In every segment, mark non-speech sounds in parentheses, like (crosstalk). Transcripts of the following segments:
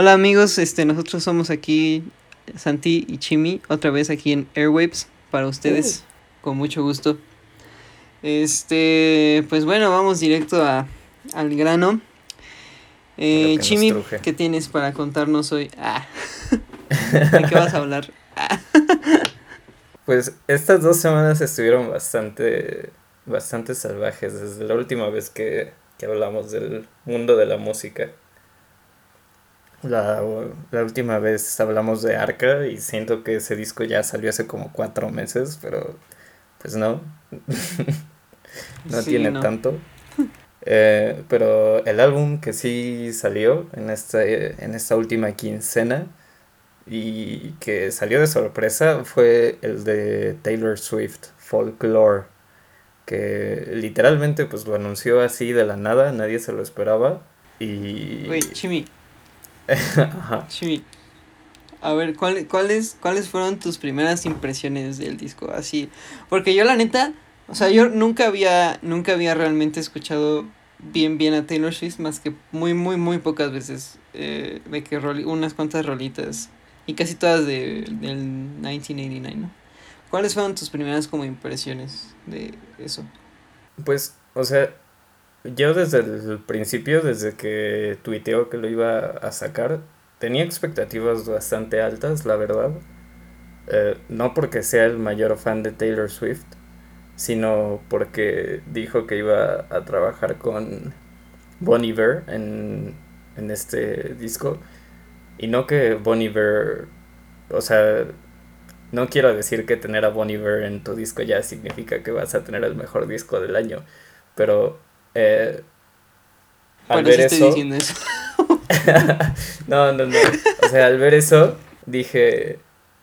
Hola amigos, este, nosotros somos aquí Santi y Chimi, otra vez aquí en Airwaves para ustedes, con mucho gusto. Este, pues bueno, vamos directo a, al grano. Eh, que Chimi. ¿qué tienes para contarnos hoy? Ah. (laughs) ¿De qué vas a hablar? Ah. (laughs) Pues estas dos semanas estuvieron bastante, bastante salvajes desde la última vez que, que hablamos del mundo de la música. La, la última vez hablamos de Arca y siento que ese disco ya salió hace como cuatro meses, pero pues no, (laughs) no Sí, tiene no. tanto. (laughs) Eh, pero el álbum que sí salió en esta, en esta última quincena y que salió de sorpresa fue el de Taylor Swift, Folklore, que literalmente pues lo anunció así de la nada, nadie se lo esperaba y... Güey, Chimi, Chimi. A ver, ¿cuál- ¿cuáles, ¿cuáles fueron tus primeras impresiones del disco? Así, porque yo la neta, o sea, yo nunca había, nunca había realmente escuchado bien, bien a Taylor Swift, más que muy, muy, muy pocas veces, eh, de que roli- unas cuantas rolitas, y casi todas de, del 1989, ¿no? ¿Cuáles fueron tus primeras como impresiones de eso? Pues, o sea, yo desde el principio, desde que tuiteó que lo iba a sacar, tenía expectativas bastante altas, la verdad. Eh, no porque sea el mayor fan de Taylor Swift, sino porque dijo que iba a trabajar con Bon Iver en, en este disco. Y no que Bon Iver, o sea, no quiero decir que tener a Bon Iver en tu disco ya significa que vas a tener el mejor disco del año, pero eh, al ver estoy eso, diciendo eso. (laughs) no, no, no, o sea, al ver eso dije,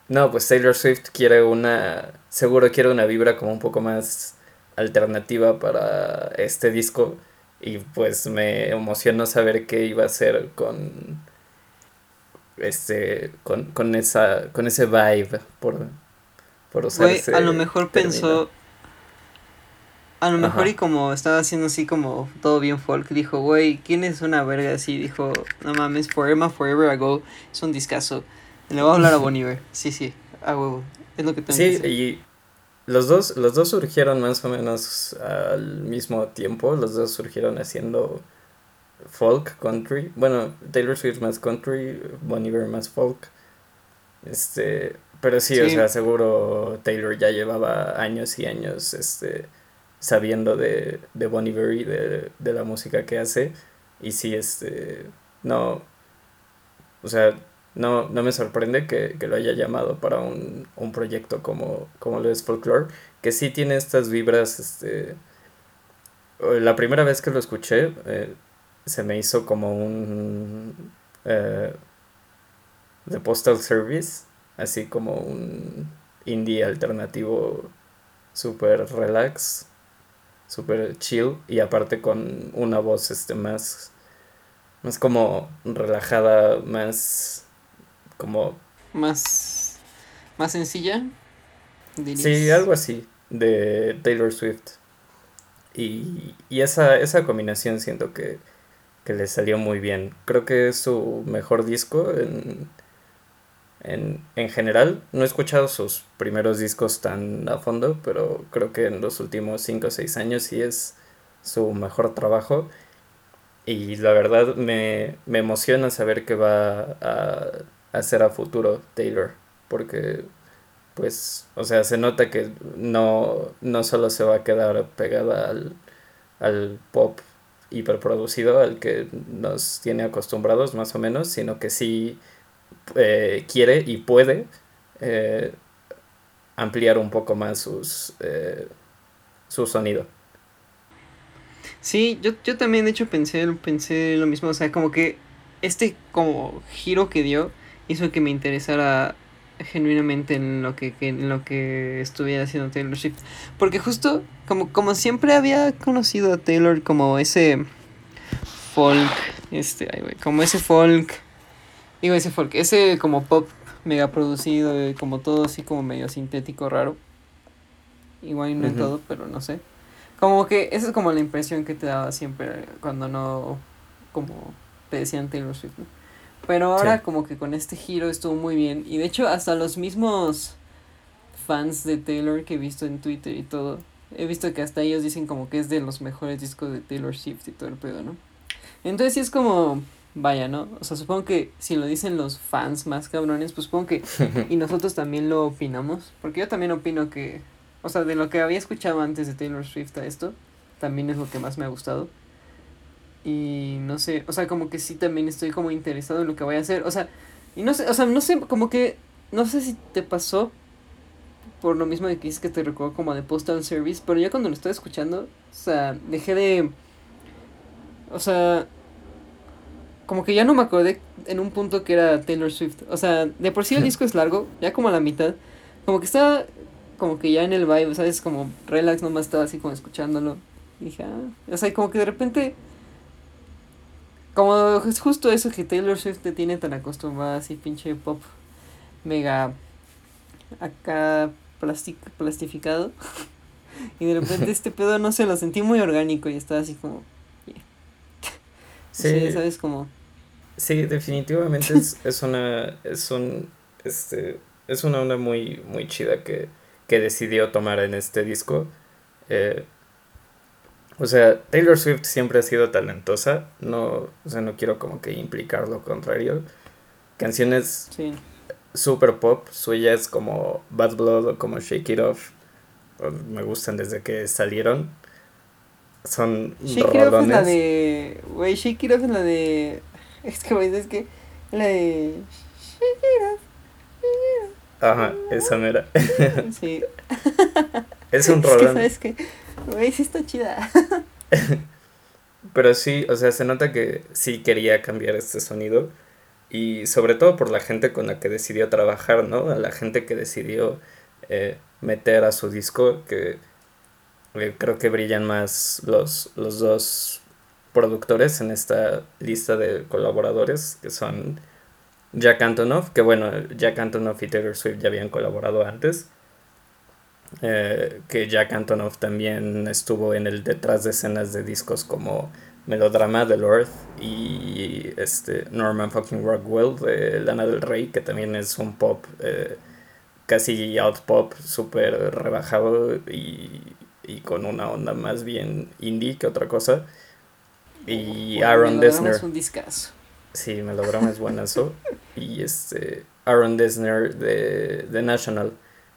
no, pues Taylor Swift quiere una, seguro quiere una vibra como un poco más alternativa para este disco y pues me emocionó saber qué iba a hacer con este con, con esa con ese vibe por por usar Güey, ese a lo mejor término. pensó. A lo mejor Ajá. y como estaba haciendo así como todo bien folk, dijo, güey, ¿quién es una verga así? Dijo, no mames, Forever, Forever Ago es un discazo. Le voy a hablar a Bon Iver. (laughs) Sí, sí, a huevo. Es lo que tengo que Sí, hacer. y los dos, los dos surgieron más o menos al mismo tiempo. Los dos surgieron haciendo folk, country. Bueno, Taylor Swift más country, Bon Iver más folk. Este, pero sí, o Sí. sea, seguro Taylor ya llevaba años y años este, sabiendo de, de Bon Iver y de, de la música que hace. Y sí, este, no, o sea, no, no me sorprende que, que lo haya llamado para un, un proyecto como, como lo es Folklore, que sí tiene estas vibras, este, eh, la primera vez que lo escuché eh, se me hizo como un eh, The Postal Service, así como un indie alternativo super relax, super chill y aparte con una voz este más más como relajada, más como Más, más sencilla. dirías. Sí, algo así de Taylor Swift. Y, y esa, esa combinación siento que, que le salió muy bien. Creo que es su mejor disco en, en, en general. No he escuchado sus primeros discos tan a fondo, pero creo que en los últimos 5 o 6 años sí es su mejor trabajo. Y la verdad me, me emociona saber que va a hacer a futuro Taylor. Porque pues, o sea, se nota que no, no solo se va a quedar pegada al, al pop hiperproducido al que nos tiene acostumbrados más o menos, sino que sí eh, quiere y puede eh, ampliar un poco más sus, eh, su sonido. Sí, yo, yo también de hecho pensé, pensé lo mismo, o sea, como que este como giro que dio hizo que me interesara genuinamente en lo que, que- en lo que estuviera haciendo Taylor Swift. Porque justo como, como siempre había conocido a Taylor como ese folk, este, como ese folk, digo ese folk, ese como pop mega producido, eh, como todo así como medio sintético raro. Igual no en Ujú. todo, pero no sé. Como que esa es como la impresión que te daba siempre cuando no, como te decían Taylor Swift, ¿no? Pero ahora como que con este giro estuvo muy bien. Y de hecho hasta los mismos fans de Taylor que he visto en Twitter y todo, he visto que hasta ellos dicen como que es de los mejores discos de Taylor Swift y todo el pedo, ¿no? Entonces sí es como, vaya, ¿no? O sea, supongo que si lo dicen los fans más cabrones, pues supongo que... (laughs) y nosotros también lo opinamos, porque yo también opino que, o sea, de lo que había escuchado antes de Taylor Swift a esto, también es lo que más me ha gustado. Y no sé, o sea, como que sí también estoy como interesado en lo que voy a hacer. O sea, y no sé, o sea, no sé, como que, no sé si te pasó por lo mismo de que dices que te recuerdo como de Postal Service, pero ya cuando lo estaba escuchando, o sea, dejé de... O sea, como que ya no me acordé en un punto que era Taylor Swift. O sea, de por sí el (laughs) disco es largo, ya como a la mitad. Como que estaba como que ya en el vibe, ¿sabes? Como relax, nomás estaba así como escuchándolo. Y dije, ah, o sea, como que de repente como es justo eso que Taylor Swift te tiene tan acostumbrada así pinche pop mega acá plastic, plastificado. (laughs) y de repente (laughs) este pedo no sé, lo sentí muy orgánico y estaba así como Sí, ¿sabes cómo? Sí, definitivamente es, (laughs) es una es un este es una onda muy muy chida que que decidió tomar en este disco. Eh, o sea, Taylor Swift siempre ha sido talentosa, no, o sea, no quiero como que implicar lo contrario. Canciones super pop, suyas como Bad Blood o como Shake It Off, me gustan desde que salieron. Son Shake es la de, güey, Shake es la de, es que güey, es que la de Shake It Off. Ajá, esa mera. (laughs) Sí. (laughs) es un rolón. Es que, ¿sabes Güey, sí está chida. (laughs) Pero sí, o sea, se nota que sí quería cambiar este sonido. Y sobre todo por la gente con la que decidió trabajar, ¿no? A la gente que decidió eh, meter a su disco, que creo que brillan más los, los dos productores en esta lista de colaboradores, que son Jack Antonoff, que bueno, Jack Antonoff y Taylor Swift ya habían colaborado antes. Eh, que Jack Antonoff también estuvo en el detrás de escenas de discos como Melodrama de Lord y este Norman fucking Rockwell de Lana del Rey, que también es un pop eh, casi out pop, súper rebajado y, y, con una onda más bien indie que otra cosa. Y Aaron Dessner. Es un discazo. Sí, Melodrama es buenazo. (laughs) y este Aaron Dessner de, de National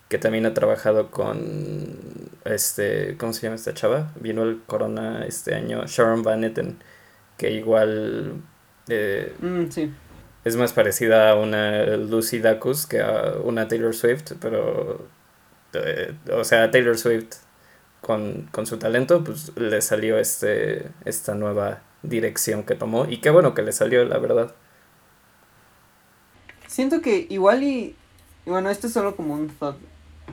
que también ha trabajado con este, ¿cómo se llama esta chava? Vino el Corona este año, Sharon Van Etten, que igual eh, mm, es más parecida a una Lucy Dacus que a una Taylor Swift, pero eh, o sea, Taylor Swift con, con su talento, pues le salió este esta nueva dirección que tomó y qué bueno que le salió, la verdad. Siento que igual y bueno, esto es solo como un thought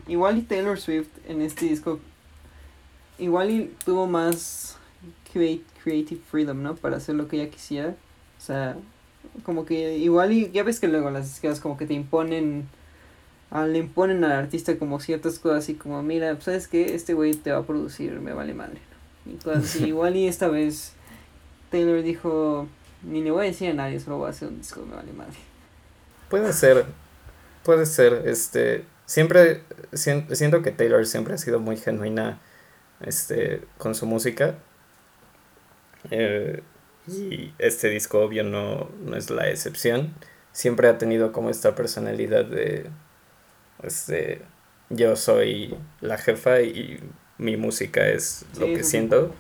igual y Taylor Swift en este disco, igual y tuvo más creative freedom, ¿no? Para hacer lo que ella quisiera. O sea, como que igual y ya ves que luego las disqueras como que te imponen, ah, le imponen al artista como ciertas cosas así como, mira, pues, ¿sabes qué? Este güey te va a producir, me vale madre. Y cosas así. (laughs) igual y esta vez Taylor dijo, ni le voy a decir a nadie, solo voy a hacer un disco, me vale madre. Puede ser, puede ser, este, siempre siento que Taylor siempre ha sido muy genuina este, con su música. Eh, y este disco obvio no, no, es la excepción. Siempre ha tenido como esta personalidad de este yo soy la jefa y mi música es lo que siento.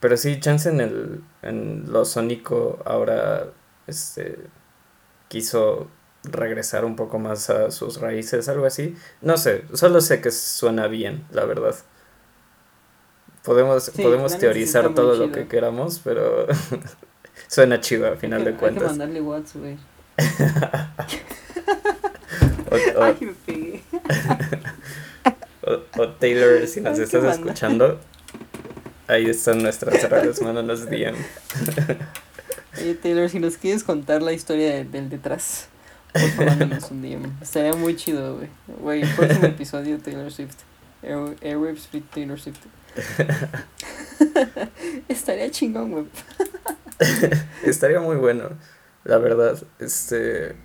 Pero sí, chance en el en lo sónico ahora este quiso regresar un poco más a sus raíces, algo así. No sé, solo sé que suena bien, la verdad. Podemos, podemos teorizar todo lo que queramos, pero (laughs) suena chido a final de cuentas. Hay que mandarle WhatsApp, güey. (laughs) (laughs) o, Taylor, si nos estás escuchando, ahí están nuestras redes, mándanos DM. Oye, Taylor, si nos quieres contar la historia del detrás. Por favor, un DM. Estaría muy chido, güey. Güey, el próximo (laughs) episodio Taylor Swift. Airwaves Free Taylor Swift. (laughs) Estaría chingón, güey. Estaría muy bueno. La verdad, este...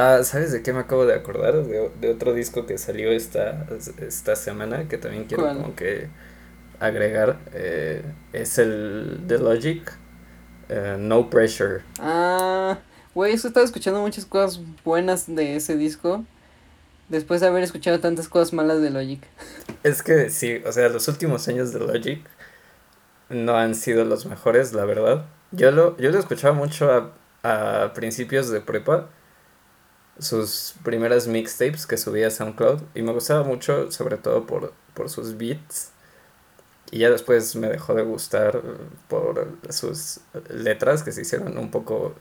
Ah, ¿sabes de qué me acabo de acordar? De, de otro disco que salió esta, esta semana que también quiero ¿Cuál? como que agregar. eh, es el de Logic, eh, No Pressure. Ah, güey, eso estaba escuchando muchas cosas buenas de ese disco. Después de haber escuchado tantas cosas malas de Logic. Es que sí, o sea, los últimos años de Logic no han sido los mejores, la verdad. Yo lo, yo lo escuchaba mucho a, a principios de prepa, sus primeras mixtapes que subía a SoundCloud, y me gustaba mucho, sobre todo por, por sus beats. Y ya después me dejó de gustar por sus letras que se hicieron un poco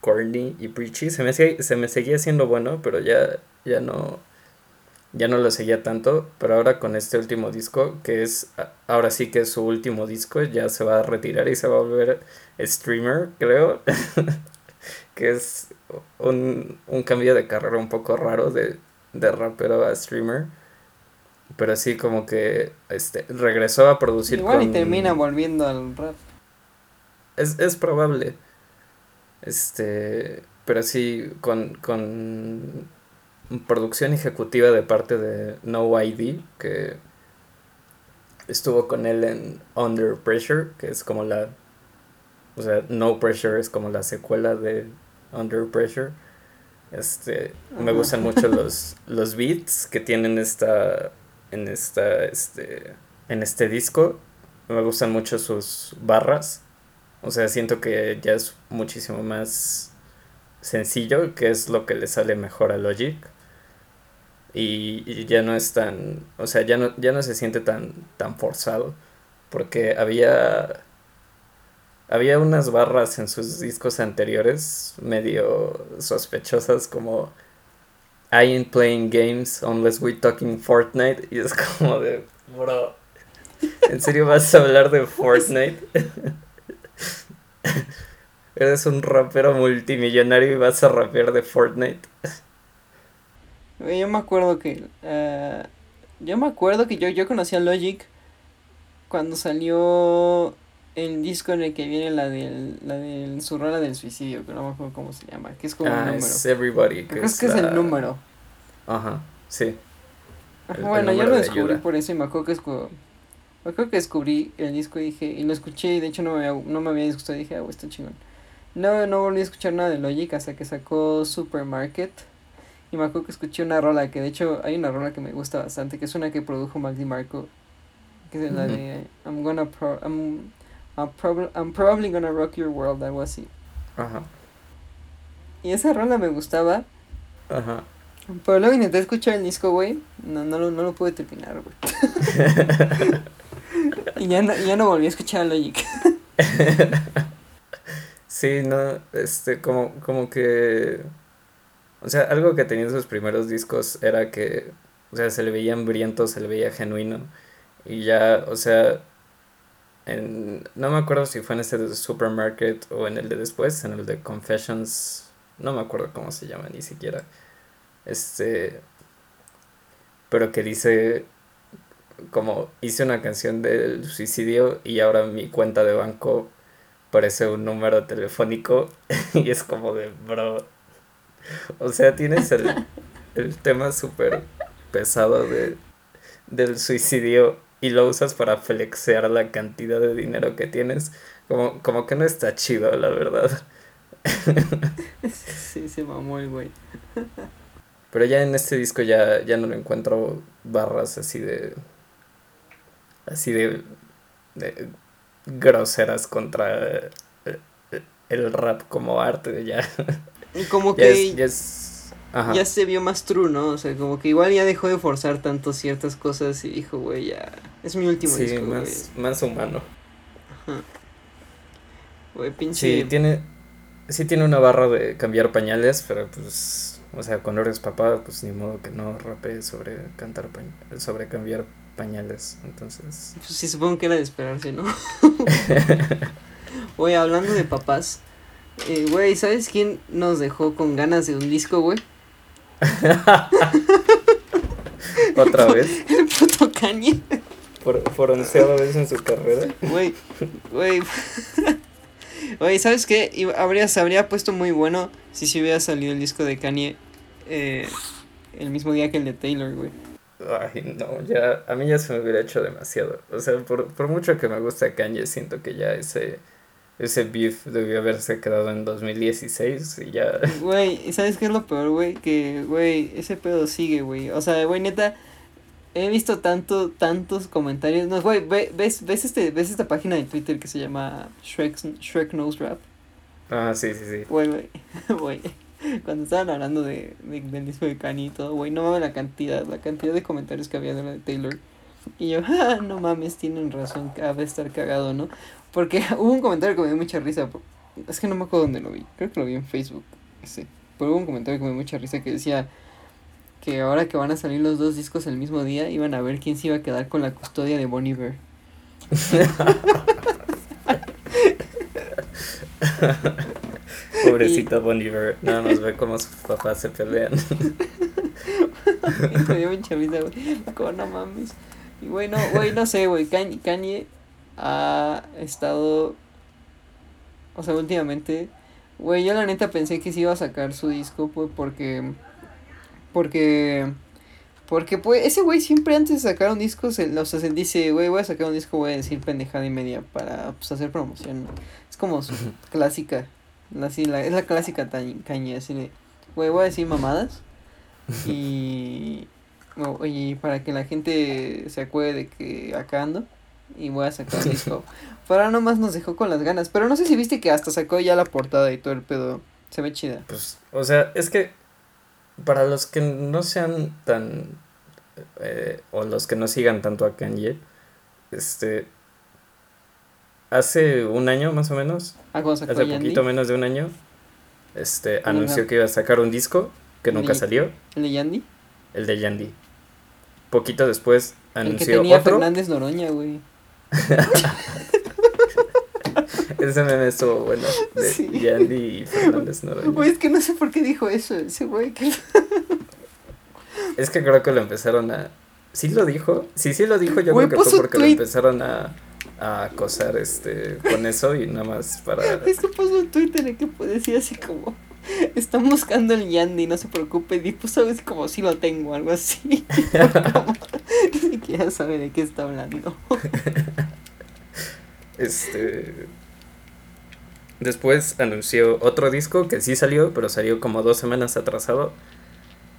corny y preachy. Se me, se me seguía siendo bueno, pero ya, ya no, ya no lo seguía tanto, pero ahora con este último disco, que es, ahora sí que es su último disco, ya se va a retirar y se va a volver streamer, creo, (laughs) que es un, un cambio de carrera un poco raro de, de rapero a streamer, pero sí como que este, regresó a producir Igual y termina volviendo al rap. es, es probable. Este, pero sí, con, con producción ejecutiva de parte de No ID, que estuvo con él en Under Pressure, que es como la, o sea, No Pressure es como la secuela de Under Pressure. Este, me gustan mucho (laughs) los, los beats que tienen esta, en esta, este, en este disco. Me gustan mucho sus barras. O sea, siento que ya es muchísimo más sencillo, que es lo que le sale mejor a Logic. Y, y ya no es tan, o sea, ya no, ya no se siente tan, tan forzado. Porque había, había unas barras en sus discos anteriores medio sospechosas como I ain't playing games unless we talking Fortnite. Y es como de, bro, ¿en serio vas a hablar de Fortnite? (laughs) Eres un rapero multimillonario y vas a rapear de Fortnite. Yo me acuerdo que. eh, yo me acuerdo que yo, yo conocí a Logic cuando salió el disco en el que viene la del, la del su rola del suicidio, que no me acuerdo cómo se llama, que es como un Ah, número. es Everybody. Que es, que es el número. Ajá, sí. Ajá, el- el bueno, yo lo de descubrí por eso y me acuerdo que escu- me acuerdo que descubrí el disco y dije, y lo escuché y de hecho no me había, no me había disgustado, dije, ah, güey, está chingón. No, no volví a escuchar nada de Logic hasta que sacó Supermarket. Y me acuerdo que escuché una rola que de hecho hay una rola que me gusta bastante, que es una que produjo Mac DiMarco, que es la de I'm gonna pro I'm, I'm, prob- I'm probably gonna rock your world, algo así. Ajá, Y esa rola me gustaba, ajá. pero luego intenté escuchar el disco, güey, no, no, lo, no lo pude terminar, güey. (laughs) y ya no, ya no volví a escuchar a Logic. (laughs) Sí, no, este, como, como que, o sea, algo que tenía en sus primeros discos era que, o sea, se le veía hambriento, se le veía genuino, y ya, o sea, en, no me acuerdo si fue en ese de Supermarket o en el de después, en el de Confessions, no me acuerdo cómo se llama ni siquiera, este, pero que dice, como hice una canción del suicidio y ahora mi cuenta de banco parece un número telefónico (laughs) y es como de, bro. O sea, tienes el, el tema súper pesado de, del suicidio y lo usas para flexear la cantidad de dinero que tienes. Como, como que no está chido, la verdad. (laughs) sí, se mamó el güey. Pero ya en este disco ya, ya no lo encuentro barras así de. así de. de groseras contra eh, el rap como arte. Ya, como ya que es. Ya, es- ajá. ya se vio más true, ¿no? O sea, como que igual ya dejó de forzar tanto ciertas cosas y dijo, güey, ya. Es mi último Sí, disco, güey. más, más humano. Ajá. Güey, pinche. Sí, tiene. Sí tiene una barra de cambiar pañales, pero pues. O sea, cuando eres papá, pues ni modo que no rapees sobre cantar pañ- sobre cambiar pañales. Entonces. Pues sí, supongo que era de esperarse, ¿no? (laughs) Oye, hablando de papás. Eh, güey, ¿sabes quién nos dejó con ganas de un disco, güey? (laughs) Otra vez. (laughs) El puto Kanye. Por, por onceava vez en su carrera. Güey, güey. Oye, ¿sabes qué? Iba- Habría, se habría puesto muy bueno si se hubiera salido el disco de Kanye eh, el mismo día que el de Taylor, güey. Ay, no, ya, a mí ya se me hubiera hecho demasiado. O sea, por, por mucho que me gusta Kanye, siento que ya ese, ese beef debió haberse quedado en 2016 y ya... Güey, ¿y ¿sabes qué es lo peor, güey? Que, güey, ese pedo sigue, güey. O sea, güey, neta, he visto tanto, tantos comentarios. No, güey, ve- ves, ves, este, ves esta página de Twitter que se llama Shrek, Shrek Knows Rap. Ah, sí, sí, sí. Güey, güey, (laughs) güey. Cuando estaban hablando de, de- del disco de Kanye y todo, güey, no mames la cantidad, la cantidad de comentarios que había de la de Taylor. Y yo, (laughs) ah, no mames, tienen razón, cabe estar cagado, ¿no? Porque (laughs) hubo un comentario que me dio mucha risa. Es que no me acuerdo dónde lo vi, creo que lo vi en Facebook, sí. Pero hubo un comentario que me dio mucha risa que decía que ahora que van a salir los dos discos el mismo día, iban a ver quién se iba a quedar con la custodia de Bonnie Bear. (laughs) Pobrecita Bon Iver, nada más ve cómo sus papás se pelean. (laughs) me dio mucha risa, güey. Como no mames. Y güey, no, güey, no sé, güey. Kanye, Kanye ha estado. O sea, últimamente. Güey, yo la neta pensé que se iba a sacar su disco, pues, porque. Porque. Porque, pues, ese güey siempre antes de sacar un disco, se, o sea, se dice, güey, voy a sacar un disco, voy a decir pendejada y media para, pues, hacer promoción. Es como su clásica. Así, la, es la clásica Kanye, así de, güey, voy a decir mamadas. Y. oye, para que la gente se acuerde de que acá ando. Y voy a sacar un disco. (laughs) Pero ahora nomás nos dejó con las ganas. Pero no sé si viste que hasta sacó ya la portada y todo el pedo. Se ve chida. Pues, o sea, es que para los que no sean tan. eh, o los que no sigan tanto a Kanye, este. Hace un año más o menos, Ah, hace poquito menos de un año, este, ¿Cómo anunció no? que iba a sacar un disco que nunca salió, El de Yandy. el de Yandy. Poquito después El que anunció tenía otro. Fernández Noroña, güey. (laughs) Ese meme estuvo bueno. De Sí. Yandy y Fernández Noroña. Güey, es que no sé por qué dijo eso. Ese güey que. Es que creo que lo empezaron a. ¿Sí lo dijo? Sí, sí lo dijo. Yo Güey, creo que fue porque lo tweet. empezaron a, a acosar este, con eso y nada más para. (laughs) Es que puso un Twitter en el que decía así como. Están buscando el Yandy, no se preocupe. Y puso así como si lo tengo, algo así. Como, (laughs) Ni siquiera sabe de qué está hablando. (laughs) Este. Después anunció otro disco que sí salió, pero salió como dos semanas atrasado.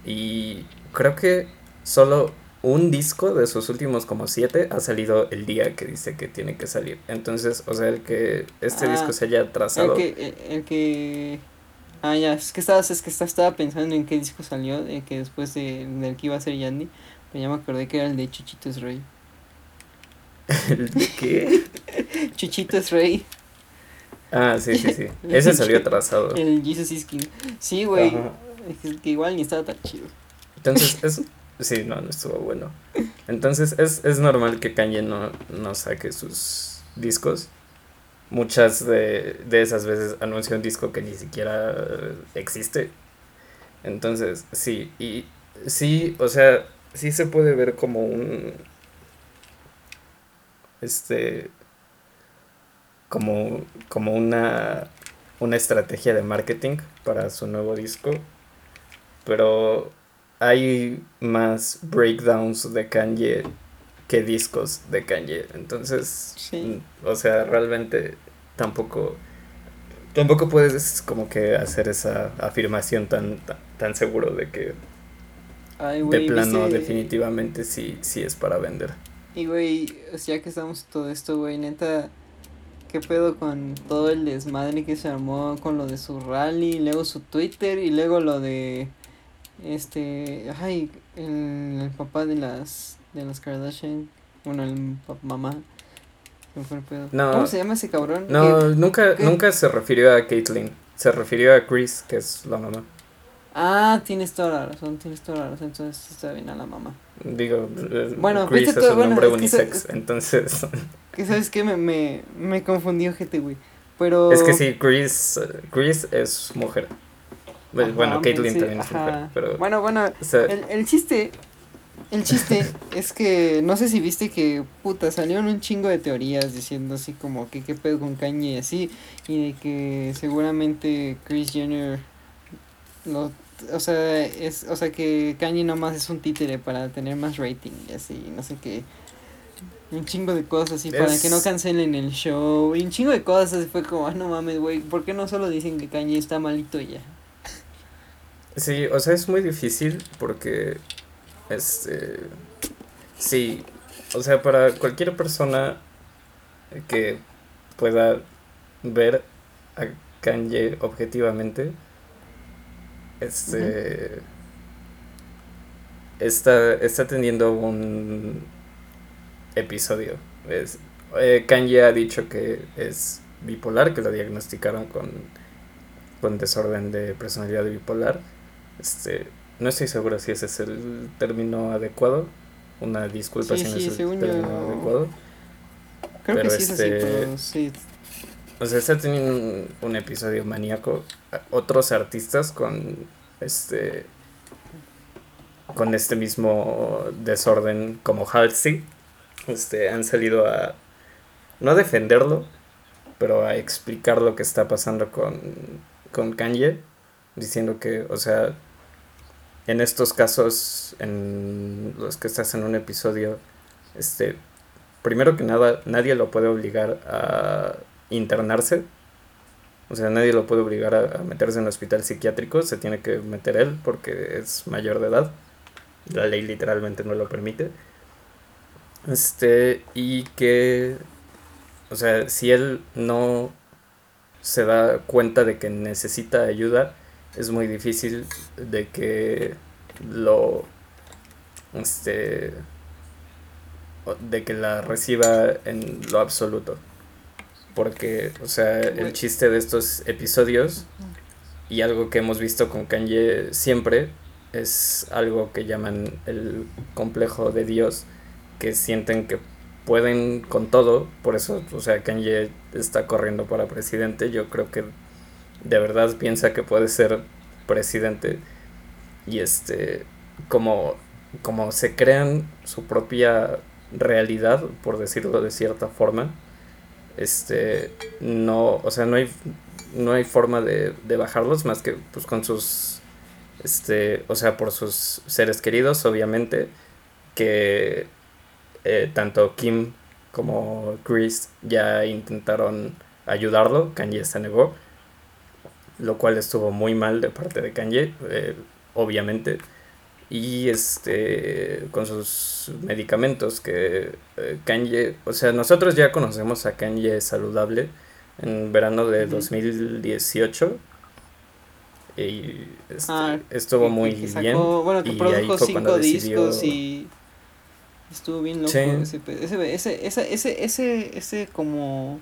Y creo que solo un disco de sus últimos como siete ha salido el día que dice que tiene que salir. Entonces, o sea, el que este Ah, disco se haya El atrasado. que, el, el que. Ah, ya, es que estabas, es que esta- estaba pensando en qué disco salió, el que después de, del que iba a ser Yandy, pero ya me acordé que era el de Chuchito es Rey. (laughs) ¿El de qué? (laughs) Chuchito es Rey, Ah, sí, sí, sí. (laughs) Ese salió atrasado. el Jesus is King. Sí, güey, es que igual ni estaba tan chido. Entonces, es. Sí, no, no estuvo bueno. Entonces, es, es normal que Kanye no, no saque sus discos. Muchas de, de esas veces anuncia un disco que ni siquiera existe. Entonces, sí, y sí, o sea, sí se puede ver como un. Este. Como, como una, una estrategia de marketing para su nuevo disco. Pero hay más breakdowns de Kanye que discos de Kanye. Entonces, Sí. o sea, realmente tampoco tampoco puedes como que hacer esa afirmación tan tan, tan seguro de que Ay, de plano ¿viste? definitivamente sí sí es para vender. Y güey, ya que estamos todo esto, güey, neta, ¿qué pedo con todo el desmadre que se armó con lo de su rally, luego su Twitter y luego lo de este, ay, el, el papá de las de las Kardashian, bueno, el mamá. ¿Cómo se llama ese cabrón? No, nunca qué? nunca se refirió a Caitlyn, se refirió a Chris, que es la mamá. Ah, tienes toda la razón, tienes toda la razón, entonces está bien a la mamá. Digo, Bueno, Chris es un bueno, nombre es que unisex, entonces (laughs) Que sabes que me, me, me confundió gente, güey. Pero es que sí, Chris, Chris es mujer. Ajá, bueno, Caitlyn sí, también es mujer, pero Bueno, bueno, o sea, el, el chiste El chiste (laughs) es que no sé si viste que puta salieron un chingo de teorías diciendo así como que qué pedo con Kanye y así y de que seguramente Chris Jenner lo o sea, es o sea que Kanye nomás es un títere para tener más rating y así, no sé qué. Un chingo de cosas así para que no cancelen el show. Y un chingo de cosas así fue como, ah, no mames, güey, ¿por qué no solo dicen que Kanye está malito y ya? Sí, o sea, es muy difícil porque este sí, o sea, para cualquier persona que pueda ver a Kanye objetivamente, este está, está teniendo un episodio. Es, eh, Kanye ha dicho que es bipolar, que lo diagnosticaron con, con desorden de personalidad bipolar. Este, no estoy seguro si ese es el término adecuado. Una disculpa si no es el término adecuado. Creo que sí es así, este, pero sí. O sea, está teniendo un, episodio maníaco. Otros artistas con este con este mismo desorden como Halsey este, han salido a no a defenderlo, pero a explicar lo que está pasando con, con Kanye, diciendo que, o sea, en estos casos en los que estás en un episodio, este, primero que nada, nadie lo puede obligar a internarse. O sea, nadie lo puede obligar a, meterse en un hospital psiquiátrico, se tiene que meter él porque es mayor de edad. La ley literalmente no lo permite. Este, y que, o sea, si él no se da cuenta de que necesita ayuda, es muy difícil de que lo este de que la reciba en lo absoluto porque o sea el chiste de estos episodios y algo que hemos visto con Kanye siempre es algo que llaman el complejo de Dios que sienten que pueden con todo. Por eso o sea Kanye está corriendo para presidente. Yo creo que de verdad piensa que puede ser presidente. Y este como como se crean su propia realidad por decirlo de cierta forma este no o sea no hay no hay forma de, de bajarlos más que pues con sus este o sea por sus seres queridos obviamente que eh, tanto Kim como Chris ya intentaron ayudarlo Kanye se negó lo cual estuvo muy mal de parte de Kanye, eh, obviamente. Y este, con sus medicamentos que eh, Kanye, o sea, nosotros ya conocemos a Kanye saludable en verano de 2018 y este, ah, estuvo muy bien. Bueno, que y produjo cinco discos y estuvo bien loco ese, ese, ese, ese, ese, ese, ese como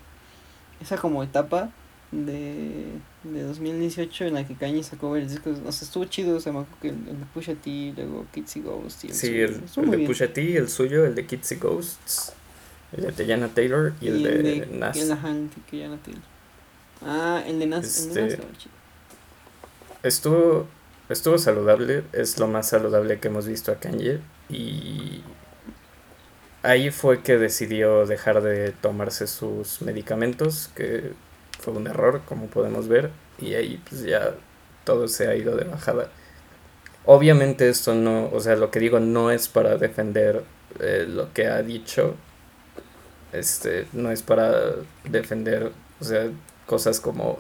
esa como etapa de, de 2018 en la que Kanye sacó varios discos. O sea, estuvo chido, se me acuerdo que el, de Pusha T, luego Kids y Ghosts. sí, el, el de Pusha T, el suyo, el de Kids y Ghosts, el de Teyana Taylor y, el, de, de Nas. El de Taylor. Ah, el de Nas, el de Nas este, Estuvo, estuvo saludable, es lo más saludable que hemos visto a Kanye y ahí fue que decidió dejar de tomarse sus medicamentos que fue un error, como podemos ver, y ahí pues ya todo se ha ido de bajada. Obviamente esto no, o sea, lo que digo no es para defender eh, lo que ha dicho, este, no es para defender, o sea, cosas como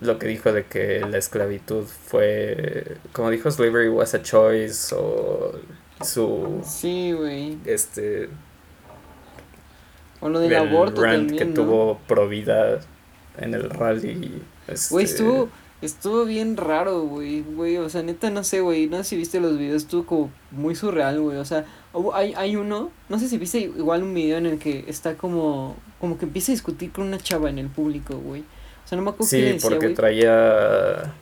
lo que dijo de que la esclavitud fue, como dijo, slavery was a choice, o su... Sí, güey. Este... O lo del aborto también, que tuvo pro vida en el rally. Este... Güey, estuvo, estuvo bien raro, güey, güey, o sea, neta, no sé, güey, no sé si viste los videos, estuvo como muy surreal, güey, o sea, hay, hay uno, no sé si viste igual un video en el que está como, como que empieza a discutir con una chava en el público, güey, o sea, no me acuerdo sí, decía, porque traía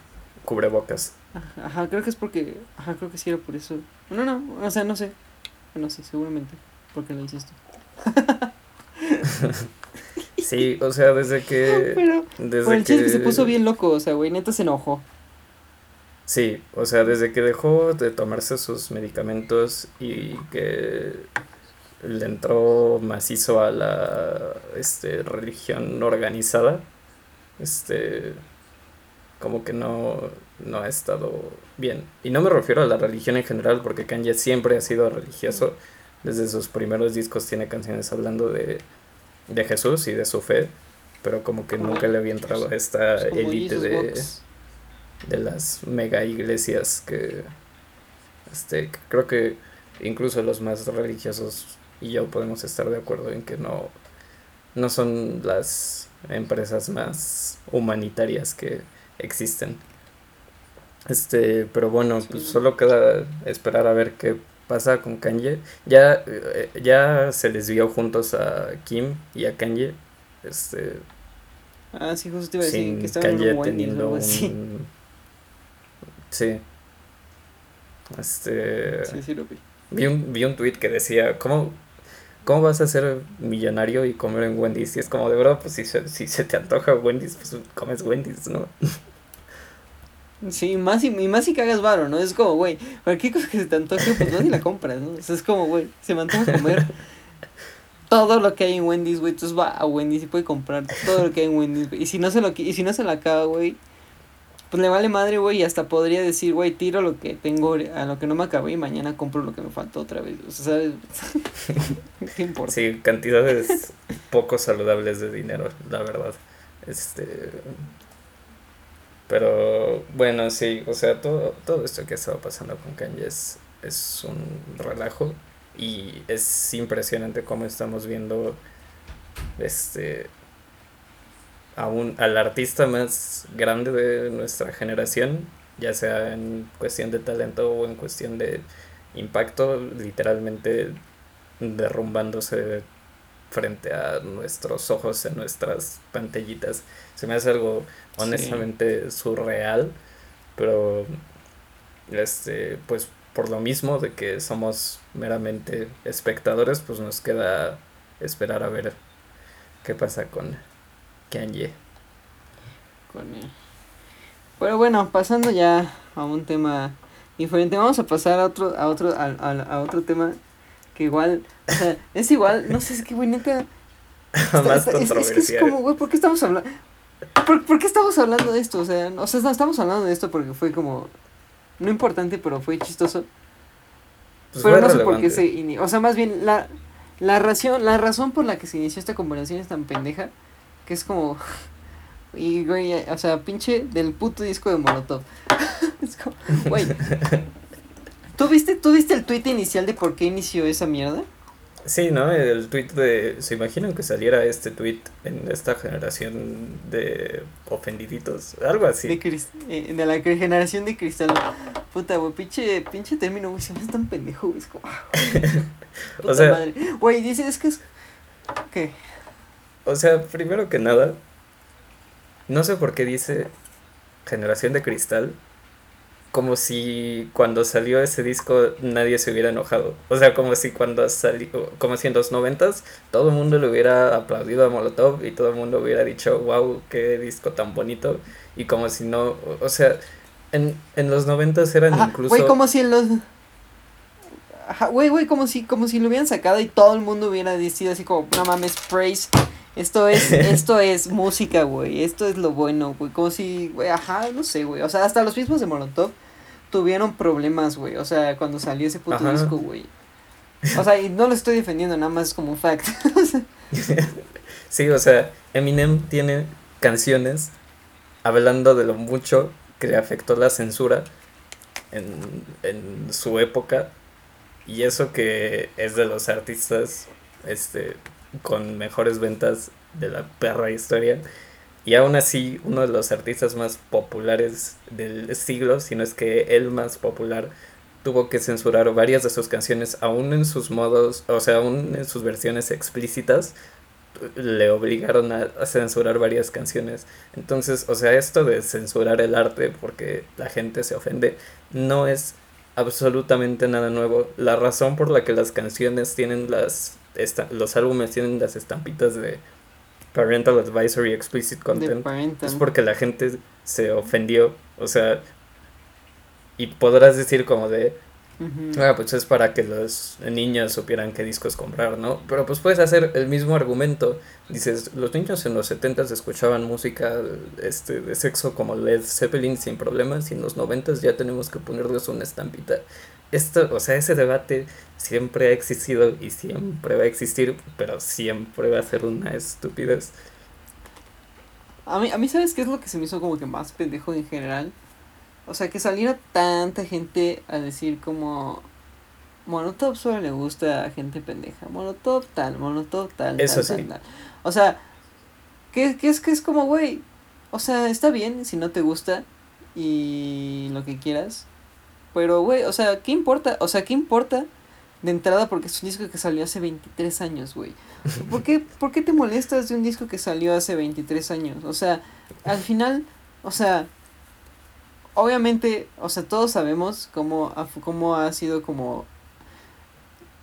cubrebocas. Ajá, ajá, creo que es porque, ajá, creo que sí era por eso, no, no, o sea, no sé, no sé, seguramente, porque lo hiciste. (laughs) Sí, o sea, desde que. (laughs) Pero, desde el que... se puso bien loco, o sea, güey, neta se enojó. Sí, o sea, desde que dejó de tomarse sus medicamentos y que le entró macizo a la este, religión organizada, este, como que no, no ha estado bien. Y no me refiero a la religión en general, porque Kanye siempre ha sido religioso. Desde sus primeros discos tiene canciones hablando de, de Jesús y de su fe, pero como que nunca le había entrado a esta élite de, de las mega iglesias que, este, creo que incluso los más religiosos y yo podemos estar de acuerdo en que no, no son las empresas más humanitarias que existen. Este, pero bueno, pues solo queda esperar a ver qué pasa con Kanye. Ya, eh, ya se les vio juntos a Kim y a Kanye. Este. Ah, sí, justo te iba a decir que estaban Kanye teniendo un. Sí. Este. Sí, sí lo vi. Vi un, vi un tweet que decía, ¿cómo, ¿cómo vas a ser millonario y comer en Wendy's? Y es como, de verdad, pues si, si se te antoja Wendy's, pues comes Wendy's, ¿no? Sí, más y, más si cagas varo, ¿no? Es como, güey, cualquier cosa que se te antoje, pues no ni la (laughs) compras, ¿no? O sea, es como, güey, se me antoja comer todo lo que hay en Wendy's, güey, entonces va a Wendy's y puede comprar todo lo que hay en Wendy's, güey. Y si no se lo y si no se la acaba, güey, pues le vale madre, güey, y hasta podría decir, güey, tiro lo que tengo, a lo que no me acabé y mañana compro lo que me faltó otra vez. O sea, ¿sabes? (laughs) ¿Qué importa? Sí, cantidades poco saludables de dinero, la verdad. Este. Pero bueno, sí, o sea, todo, todo esto que estaba pasando con Kanye es, es un relajo y es impresionante cómo estamos viendo este al artista más grande de nuestra generación, ya sea en cuestión de talento o en cuestión de impacto, literalmente derrumbándose frente a nuestros ojos en nuestras pantallitas. Se me hace algo honestamente surreal, pero este pues por lo mismo de que somos meramente espectadores, pues nos queda esperar a ver qué pasa con Kanye. Con él. Pero bueno, pasando ya a un tema diferente, vamos a pasar a otro, a otro, a, a, otro tema que igual, (laughs) es igual, no sé, es que güey, neta. (laughs) Más. Es, que es como, güey, ¿por qué estamos hablando? ¿Por, ¿Por, qué estamos hablando de esto? O sea, o sea, estamos hablando de esto porque fue como, no importante, pero fue chistoso. Pues pero no sé por qué se, o sea, más bien, la, la razón, la razón por la que se inició esta conversación es tan pendeja que es como. (laughs) Y, güey, o sea, pinche del puto disco de Molotov. es como, güey. ¿Tú viste, ¿Tú viste el tweet inicial de por qué inició esa mierda? Sí, ¿no? El tweet de... ¿Se imaginan que saliera este tweet en esta generación de ofendiditos? Algo así. De, eh, de la generación de cristal. Puta, güey, pinche, pinche término, güey, se me hace tan pendejo, güey. Es como... Ah, (laughs) o sea... Madre. Güey, dice, es que es... ¿Qué? O sea, primero que nada, no sé por qué dice Generación de Cristal, como si cuando salió ese disco nadie se hubiera enojado. O sea, como si cuando salió, como si en los noventas todo el mundo le hubiera aplaudido a Molotov y todo el mundo hubiera dicho, wow, qué disco tan bonito. Y como si no, o sea, en, en los noventas eran incluso... Güey, como si en los... güey, güey, como si, como si lo hubieran sacado y todo el mundo hubiera decidido así como, no mames, praise esto es, (laughs) esto es música, güey. Esto es lo bueno, güey. Como si, güey, ajá, no sé, güey. O sea, hasta los mismos de Molotov tuvieron problemas, güey. O sea, cuando salió ese puto disco, güey. O sea, y no lo estoy defendiendo, nada más como un fact. (laughs) sí, o sea, Eminem tiene canciones hablando de lo mucho que le afectó la censura en, en su época. Y eso que es de los artistas este con mejores ventas de la perra historia. Y aún así, uno de los artistas más populares del siglo, si no es que el más popular, tuvo que censurar varias de sus canciones, aún en sus modos, o sea, aún en sus versiones explícitas, le obligaron a, censurar varias canciones. Entonces, o sea, esto de censurar el arte porque la gente se ofende, no es absolutamente nada nuevo. La razón por la que las canciones tienen las los álbumes tienen las estampitas de Parental Advisory, Explicit Content. Es porque la gente se ofendió. O sea, y podrás decir como de, Ah, pues es para que los niños supieran qué discos comprar, ¿no? Pero pues puedes hacer el mismo argumento. Dices, los niños en los 70 escuchaban música este, de sexo como Led Zeppelin sin problemas y en los 90 ya tenemos que ponerles una estampita. Esto, o sea, ese debate siempre ha existido y siempre va a existir, pero siempre va a ser una estupidez. A mí, a mí, ¿sabes qué es lo que se me hizo como que más pendejo en general? O sea, que saliera tanta gente a decir como... Monotop solo le gusta a gente pendeja. Monotop tal, monotop tal. Eso sí. O sea, que, que, es que es como, güey. O sea, está bien si no te gusta y lo que quieras. Pero, güey, o sea, ¿qué importa? O sea, ¿qué importa de entrada? Porque es un disco que salió hace 23 años, güey. ¿Por qué, ¿Por qué te molestas de un disco que salió hace 23 años? O sea, al final, o sea, obviamente, o sea, todos sabemos cómo cómo ha sido como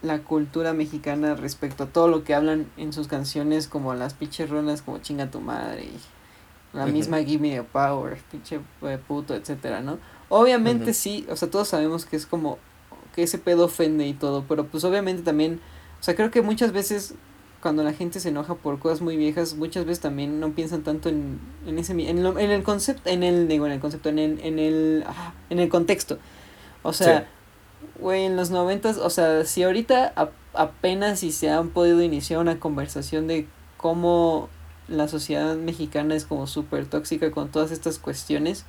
la cultura mexicana respecto a todo lo que hablan en sus canciones, como las pinches como chinga tu madre y la misma Give Me the Power, pinche eh, puto, etcétera, ¿no? Obviamente sí, o sea, todos sabemos que es como que ese pedo ofende y todo, pero pues obviamente también, o sea, creo que muchas veces cuando la gente se enoja por cosas muy viejas, muchas veces también no piensan tanto en, en ese en, en el concepto, en el digo, en el concepto, en el en el ah, en el contexto. O sea, güey, en los noventas, o sea, si ahorita apenas si se han podido iniciar una conversación de cómo la sociedad mexicana es como súper tóxica con todas estas cuestiones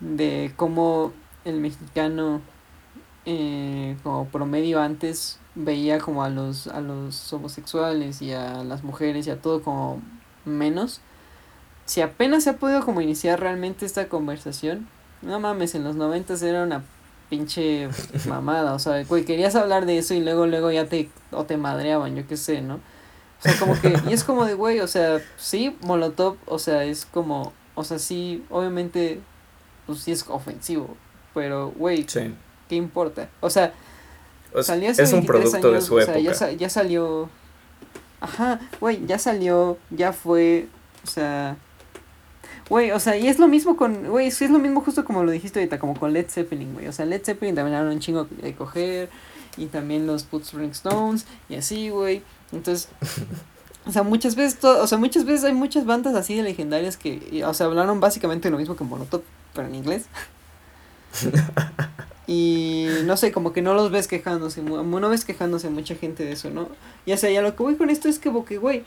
de cómo el mexicano eh, como promedio antes veía como a los, a los homosexuales y a las mujeres y a todo como menos. Si apenas se ha podido como iniciar realmente esta conversación, no mames, en los noventas era una pinche (laughs) mamada, o sea, güey, querías hablar de eso y luego, luego ya te, o te madreaban, yo qué sé, ¿no? O sea, como que, y es como de, güey, o sea, sí, Molotov, o sea, es como, o sea, sí, obviamente, pues sí es ofensivo, pero, güey, ¿qué importa? O sea, es un producto de su época. ya, ya salió. Ajá, güey, ya salió, ya fue. O sea. Güey, o sea, y es lo mismo con. Güey, es lo mismo justo como lo dijiste ahorita, como con Led Zeppelin, güey. O sea, Led Zeppelin también era un chingo de coger. Y también los Put Stones. Y así, güey. Entonces. O sea, muchas veces, o sea, muchas veces hay muchas bandas así de legendarias que, o sea, hablaron básicamente lo mismo que Monotop, pero en inglés. (laughs) Y no sé, como que no los ves quejándose, no ves quejándose mucha gente de eso, ¿no? Ya sea, ya lo que voy con esto es que, porque, güey,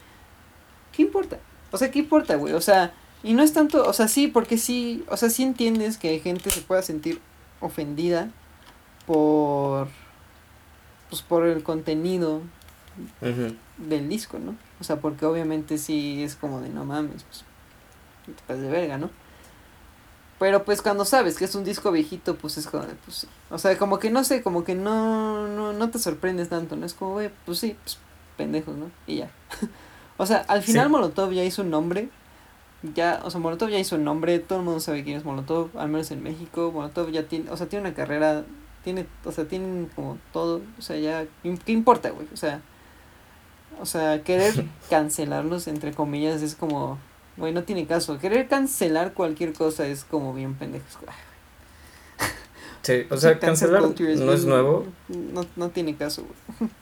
¿qué importa? O sea, ¿qué importa, güey? O sea, y no es tanto, o sea, sí, porque sí, o sea, sí entiendes que gente se pueda sentir ofendida por, pues, por el contenido del disco, ¿no? O sea, porque obviamente sí es como de no mames, pues, te de verga, ¿no? Pero pues cuando sabes que es un disco viejito, pues es como, pues sí. O sea, como que no sé, como que no, no, no te sorprendes tanto, ¿no? Es como, güey, pues sí, pues pendejos, ¿no? Y ya. (laughs) o sea, al final Molotov ya hizo un nombre. Ya, o sea, Molotov ya hizo un nombre, todo el mundo sabe quién es Molotov, al menos en México. Molotov ya tiene, o sea, tiene una carrera, tiene, o sea, tienen como todo, o sea, ya, ¿qué importa, güey? O sea, o sea, querer (laughs) cancelarlos, entre comillas, es como, Güey, no tiene caso. Querer cancelar cualquier cosa es como bien pendejo. Sí, o (laughs) sea, cancelar no es nuevo. No, no tiene caso, güey. (laughs)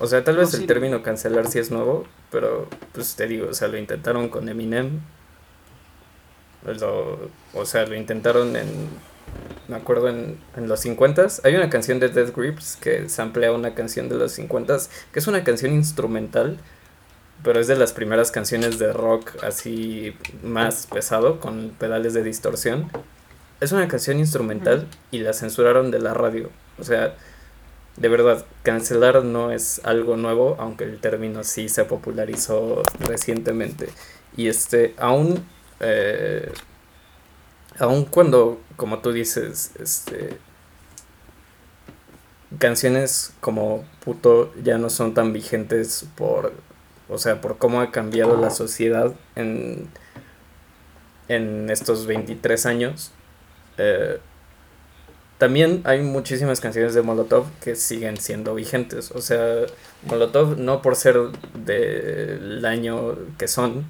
O sea, tal vez el término cancelar sí es nuevo, pero pues te digo, o sea, lo intentaron con Eminem. o sea, lo intentaron en. Me acuerdo en, en los 50 Hay una canción de Death Grips que samplea una canción de los 50 que es una canción instrumental pero es de las primeras canciones de rock así más pesado, con pedales de distorsión. Es una canción instrumental y la censuraron de la radio. O sea, de verdad, cancelar no es algo nuevo, aunque el término sí se popularizó recientemente. Y este, aún, eh, aún cuando, como tú dices, este, canciones como puto ya no son tan vigentes por o sea, por cómo ha cambiado la sociedad en, en estos 23 años. Eh, también hay muchísimas canciones de Molotov que siguen siendo vigentes. O sea, Molotov no por ser del año que son,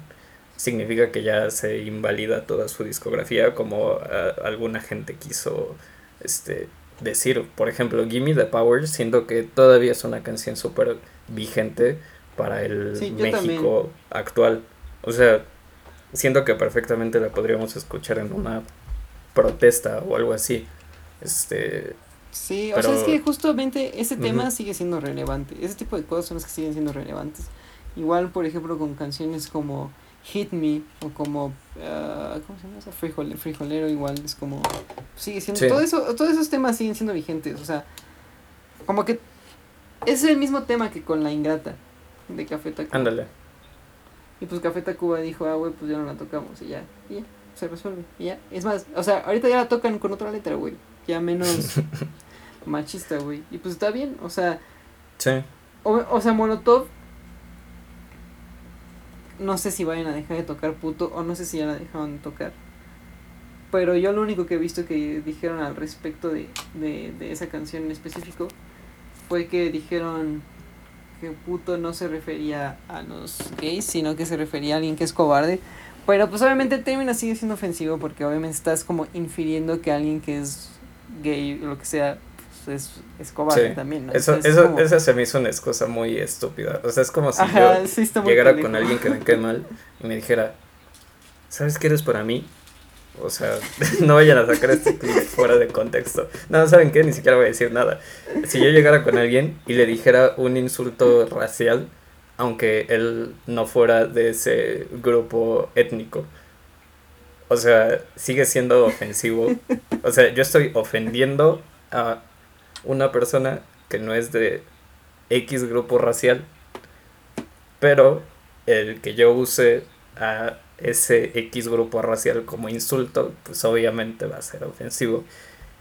significa que ya se invalida toda su discografía como alguna gente quiso este, decir. Por ejemplo, Gimme the Power, siento que todavía es una canción súper vigente para el México actual. O sea, siento que perfectamente la podríamos escuchar en una protesta o algo así. Este. Sí, o sea, es que justamente ese tema sigue siendo relevante. Ese tipo de cosas son las que siguen siendo relevantes. Igual, por ejemplo, con canciones como Hit Me o como uh, ¿cómo se llama eso? Frijolero, frijolero igual es como sigue siendo todo eso todos esos temas siguen siendo vigentes, o sea, como que es el mismo tema que con La Ingrata de Café Tacuba. Ándale. Y pues Café Tacuba dijo, "Ah, güey, pues ya no la tocamos" y ya, y ya se resuelve. Y ya, es más, o sea, ahorita ya la tocan con otra letra, güey, ya menos (laughs) machista, güey. Y pues está bien, o sea, Sí. O, o sea, Molotov no sé si vayan a dejar de tocar puto o no sé si ya la dejaron de tocar. Pero yo lo único que he visto que dijeron al respecto de, de, de esa canción en específico fue que dijeron que puto no se refería a los gays, sino que se refería a alguien que es cobarde. Pero pues obviamente el término sigue siendo ofensivo porque obviamente estás como infiriendo que alguien que es gay o lo que sea es, es cobarde también, Eso, eso, esa se me hizo una excusa muy estúpida. O sea, es como si yo llegara con alguien que me quede mal y me dijera, ¿sabes qué eres para mí? O sea, (laughs) no vayan a sacar este clip fuera de contexto. No, ¿saben qué? Ni siquiera voy a decir nada. Si yo llegara con alguien y le dijera un insulto racial, aunque él no fuera de ese grupo étnico, o sea, sigue siendo ofensivo. O sea, yo estoy ofendiendo a una persona que no es de X grupo racial, pero el que yo use a ese X grupo racial como insulto, pues obviamente va a ser ofensivo.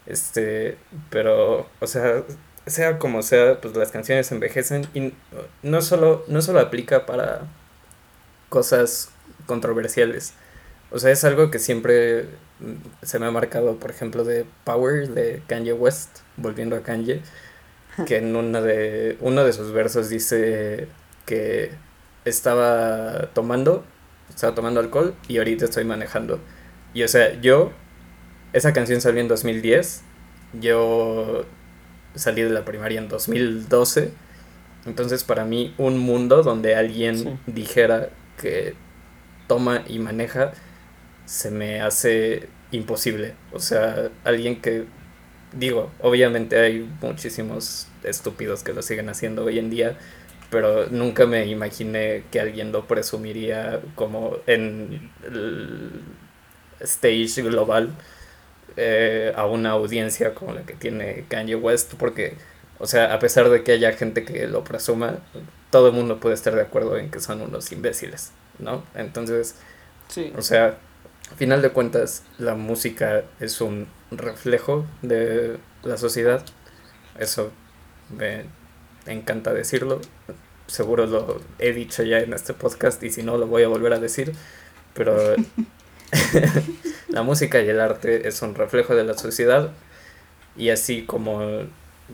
Este, pero, o sea, sea como sea, pues las canciones envejecen y no solo, no solo aplica para cosas controversiales. O sea, es algo que siempre se me ha marcado, por ejemplo, de Power de Kanye West, volviendo a Kanye, (laughs) que en una de, uno de sus versos dice que estaba tomando, estaba tomando alcohol y ahorita estoy manejando. Y o sea, yo, esa canción salió en 2010, yo salí de la primaria en 2012, entonces para mí un mundo donde alguien dijera que toma y maneja se me hace imposible. O sea, alguien que, digo, obviamente hay muchísimos estúpidos que lo siguen haciendo hoy en día, pero nunca me imaginé que alguien lo presumiría como en el stage global eh, a una audiencia como la que tiene Kanye West, porque, o sea, a pesar de que haya gente que lo presuma, todo el mundo puede estar de acuerdo en que son unos imbéciles, ¿no? Entonces, sí. o sea, a final de cuentas, la música es un reflejo de la sociedad. Eso me encanta decirlo. Seguro lo he dicho ya en este podcast y si no lo voy a volver a decir. Pero (laughs) (laughs) la música y el arte es un reflejo de la sociedad y así como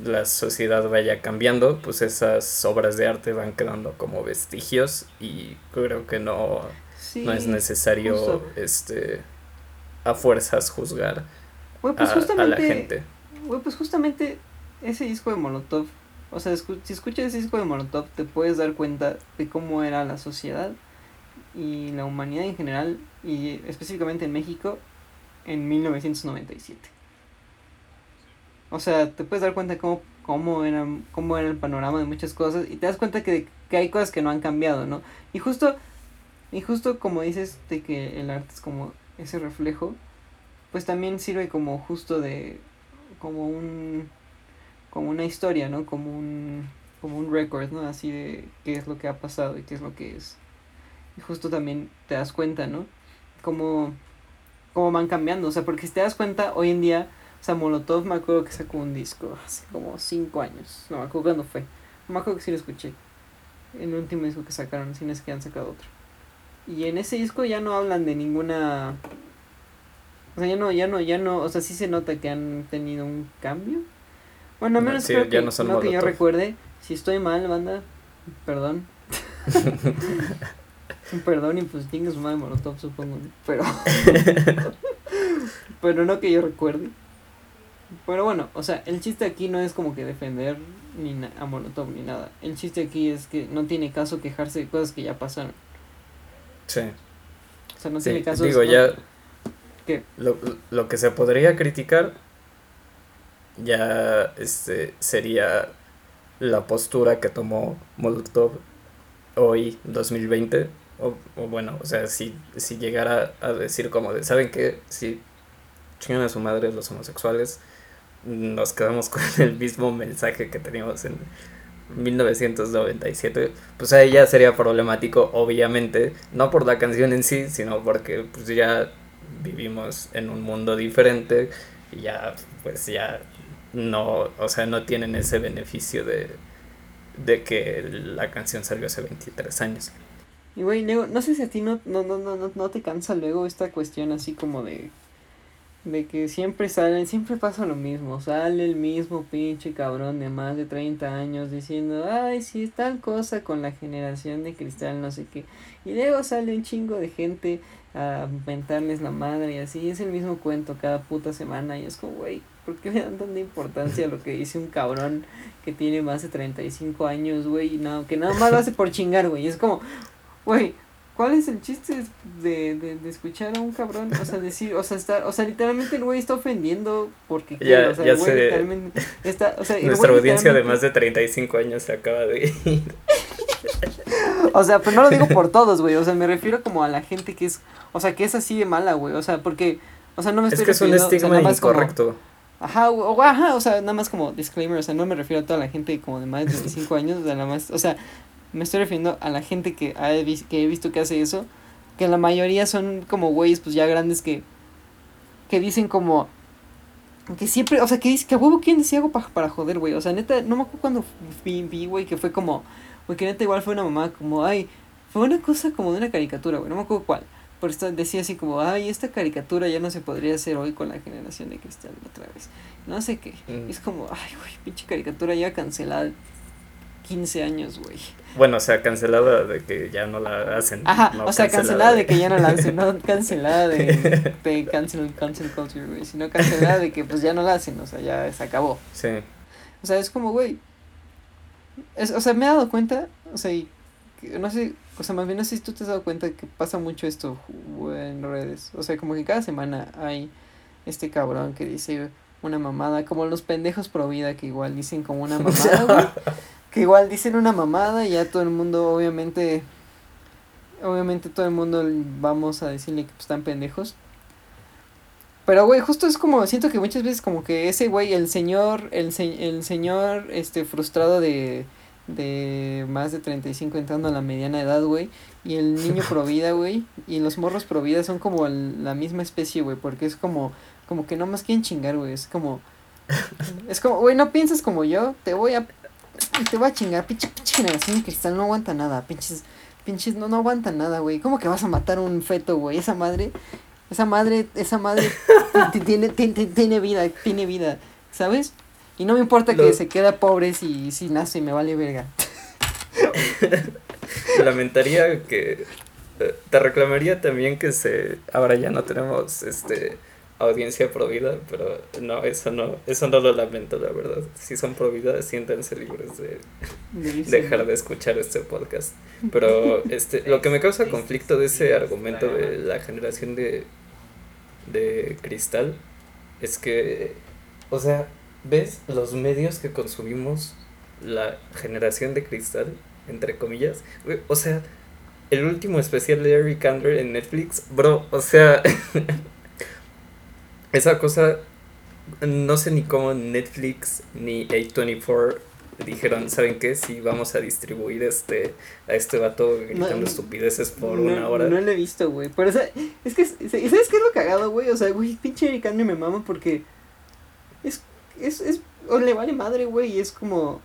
la sociedad vaya cambiando, pues esas obras de arte van quedando como vestigios y creo que no no es necesario este a fuerzas juzgar pues a, la gente. pues justamente ese disco de Molotov, o sea, si escuchas ese disco de Molotov te puedes dar cuenta de cómo era la sociedad y la humanidad en general y específicamente en México en 1997. O sea, te puedes dar cuenta cómo, cómo, era, cómo era el panorama de muchas cosas y te das cuenta que, que hay cosas que no han cambiado, ¿no? Y justo y justo como dices de que el arte es como ese reflejo, pues también sirve como justo de como un como una historia, ¿no? Como un como un record, ¿no? Así de qué es lo que ha pasado y qué es lo que es. Y justo también te das cuenta, ¿no? Como cómo van cambiando, o sea, porque si te das cuenta hoy en día, o sea, Molotov me acuerdo que sacó un disco hace como cinco años, no me acuerdo cuándo fue, me acuerdo que sí lo escuché, el último disco que sacaron, si no es que han sacado otro. Y en ese disco ya no hablan de ninguna. O sea, ya no, ya no, ya no. O sea, sí se nota que han tenido un cambio. Bueno, al menos creo que, no, que yo recuerde. Si estoy mal, banda, perdón. (laughs) perdón y pues tienes su madre Molotov, supongo. Pero. (laughs) pero no que yo recuerde. Pero bueno, o sea, el chiste aquí no es como que defender ni a Molotov ni nada. El chiste aquí es que no tiene caso quejarse de cosas que ya pasaron. Sí. O sea, no tiene caso. Digo, ya. ¿Qué? Lo, lo que se podría criticar ya este sería la postura que tomó Molotov hoy, 2020. O, o bueno, o sea, si, si llegara a decir como de, ¿saben qué? Si chingan a su madre los homosexuales, nos quedamos (laughs) con el mismo mensaje que teníamos en 1997, pues ahí ya sería problemático, obviamente, no por la canción en sí, sino porque pues ya vivimos en un mundo diferente y ya pues ya no, o sea, no tienen ese beneficio de, de que la canción salió hace 23 años. Y güey, no sé si a ti no, no, no, no, no te cansa luego esta cuestión así como de de que siempre salen, siempre pasa lo mismo, sale el mismo pinche cabrón de más de 30 años diciendo, ay, sí, tal cosa con la generación de cristal, no sé qué, y luego sale un chingo de gente a inventarles la madre y así, es el mismo cuento cada puta semana. Y es como, güey, ¿por qué le dan tanta importancia a lo que dice un cabrón que tiene más de 35 años, güey, no, que nada más lo hace por chingar, güey, es como, güey, ¿Cuál es el chiste de, de, de, escuchar a un cabrón? O sea, decir, o sea, está, o sea, literalmente el güey está ofendiendo porque quiere, o sea, el güey literalmente está, o sea, Nuestra audiencia de más de 35 años se acaba de ir. o sea, pues no lo digo por todos, güey, o sea, me refiero como a la gente que es, o sea, que es así de mala, güey, o sea, porque, o sea, no me estoy Es que es un estigma incorrecto. ajá, o, ajá, o sea, nada más como disclaimer, o sea, no me refiero a toda la gente como de más de 35 años, o sea, nada más, o sea, me estoy refiriendo a la gente que, ha, que he visto que hace eso, que la mayoría son como güeyes pues ya grandes que, que dicen como, que siempre, o sea, que dice que huevo quién decía algo para, para joder, güey, o sea, neta, no me acuerdo cuando vi, güey, que fue como, güey, que neta igual fue una mamá como, ay, fue una cosa como de una caricatura, güey, no me acuerdo cuál. Por esto decía así como, ay, esta caricatura ya no se podría hacer hoy con la generación de cristal otra vez. No sé qué. Mm. Es como, ay, güey, pinche caricatura ya cancelada 15 años, güey. Bueno, o sea, cancelada de que ya no la hacen. Ajá, o sea, cancelada de... que ya no la hacen, no (laughs) cancelada de, (laughs) de cancel, cancel culture, güey, sino cancelada de que pues ya no la hacen, o sea, ya se acabó. Sí. O sea, es como, güey, es, o sea, me he dado cuenta, o sea, y, no sé, o sea, más bien no sé si tú te has dado cuenta que pasa mucho esto en redes, o sea, como que cada semana hay este cabrón que dice una mamada, como los pendejos pro vida que igual dicen como una (laughs) mamada, güey que igual dicen una mamada y ya todo el mundo obviamente obviamente todo el mundo vamos a decirle que pues, están pendejos. Pero güey, justo es como siento que muchas veces como que ese güey el señor el, el señor este frustrado de de más de 35 entrando a la mediana edad, güey, y el niño (laughs) pro vida, güey, y los morros pro vida son como la misma especie, güey, porque es como como que no más quieren chingar, güey, es como es como, güey, no piensas como yo, te voy a te voy a chingar, pinche, pinche generación de cristal no aguanta nada, pinches, pinches, no, no aguanta nada, güey. ¿Cómo que vas a matar un feto, güey? Esa madre, esa madre, esa madre tiene, tiene, tiene vida, tiene vida, ¿sabes? Y no me importa que se quede pobre si, si nace, me vale verga. (laughs) Lamentaría que, eh, te reclamaría también que se, ahora ya no tenemos, este, audiencia provida, pero no, eso no, eso no lo lamento, la verdad. Si son providas, siéntanse libres de dejar de escuchar este podcast. Pero (laughs) este, lo que me causa conflicto de ese argumento de la generación de, de cristal es que, o sea, ¿ves los medios que consumimos la generación de cristal, entre comillas? O sea, el último especial de Eric Andre en Netflix, bro, o sea... (laughs) esa cosa, no sé ni cómo Netflix ni A24 dijeron, ¿saben qué? Si vamos a distribuir este a este vato gritando estupideces por una hora. No lo he visto, güey. Pero o sea, es que, ¿sabes qué es lo cagado, güey? O sea, güey, pinche americano me mama porque es, es, es, o le vale madre, güey, y es como,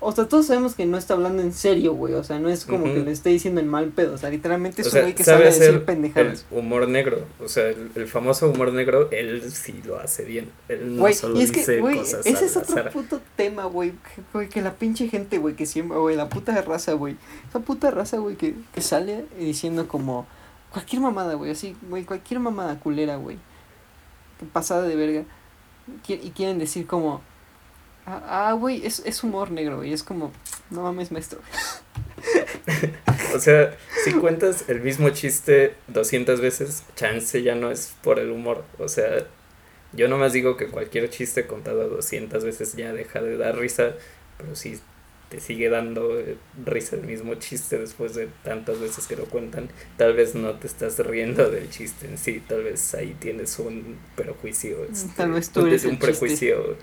o sea, todos sabemos que no está hablando en serio, güey. O sea, no es como que le esté diciendo el mal pedo. O sea, literalmente es un güey que sabe, decir pendejadas. El humor negro. O sea, el, famoso humor negro, él sí lo hace bien. Él no solo y es dice que, güey, Ese es otro puto tema, güey. Que, que la pinche gente, güey, que siempre, güey, la puta raza, güey. Esa puta raza, güey, que, que sale diciendo como cualquier mamada, güey. Así, güey, cualquier mamada culera, güey. Pasada de verga y quieren decir como, ah, güey, es, es humor negro, y es como, no mames, maestro. (laughs) o sea, si cuentas el mismo chiste 200 veces, chance ya no es por el humor. O sea, yo nomás digo que cualquier chiste contado 200 veces ya deja de dar risa, pero si te sigue dando eh, risa el mismo chiste después de tantas veces que lo cuentan, tal vez no te estás riendo del chiste en sí, tal vez ahí tienes un prejuicio. Este, tal vez tú eres un prejuicio.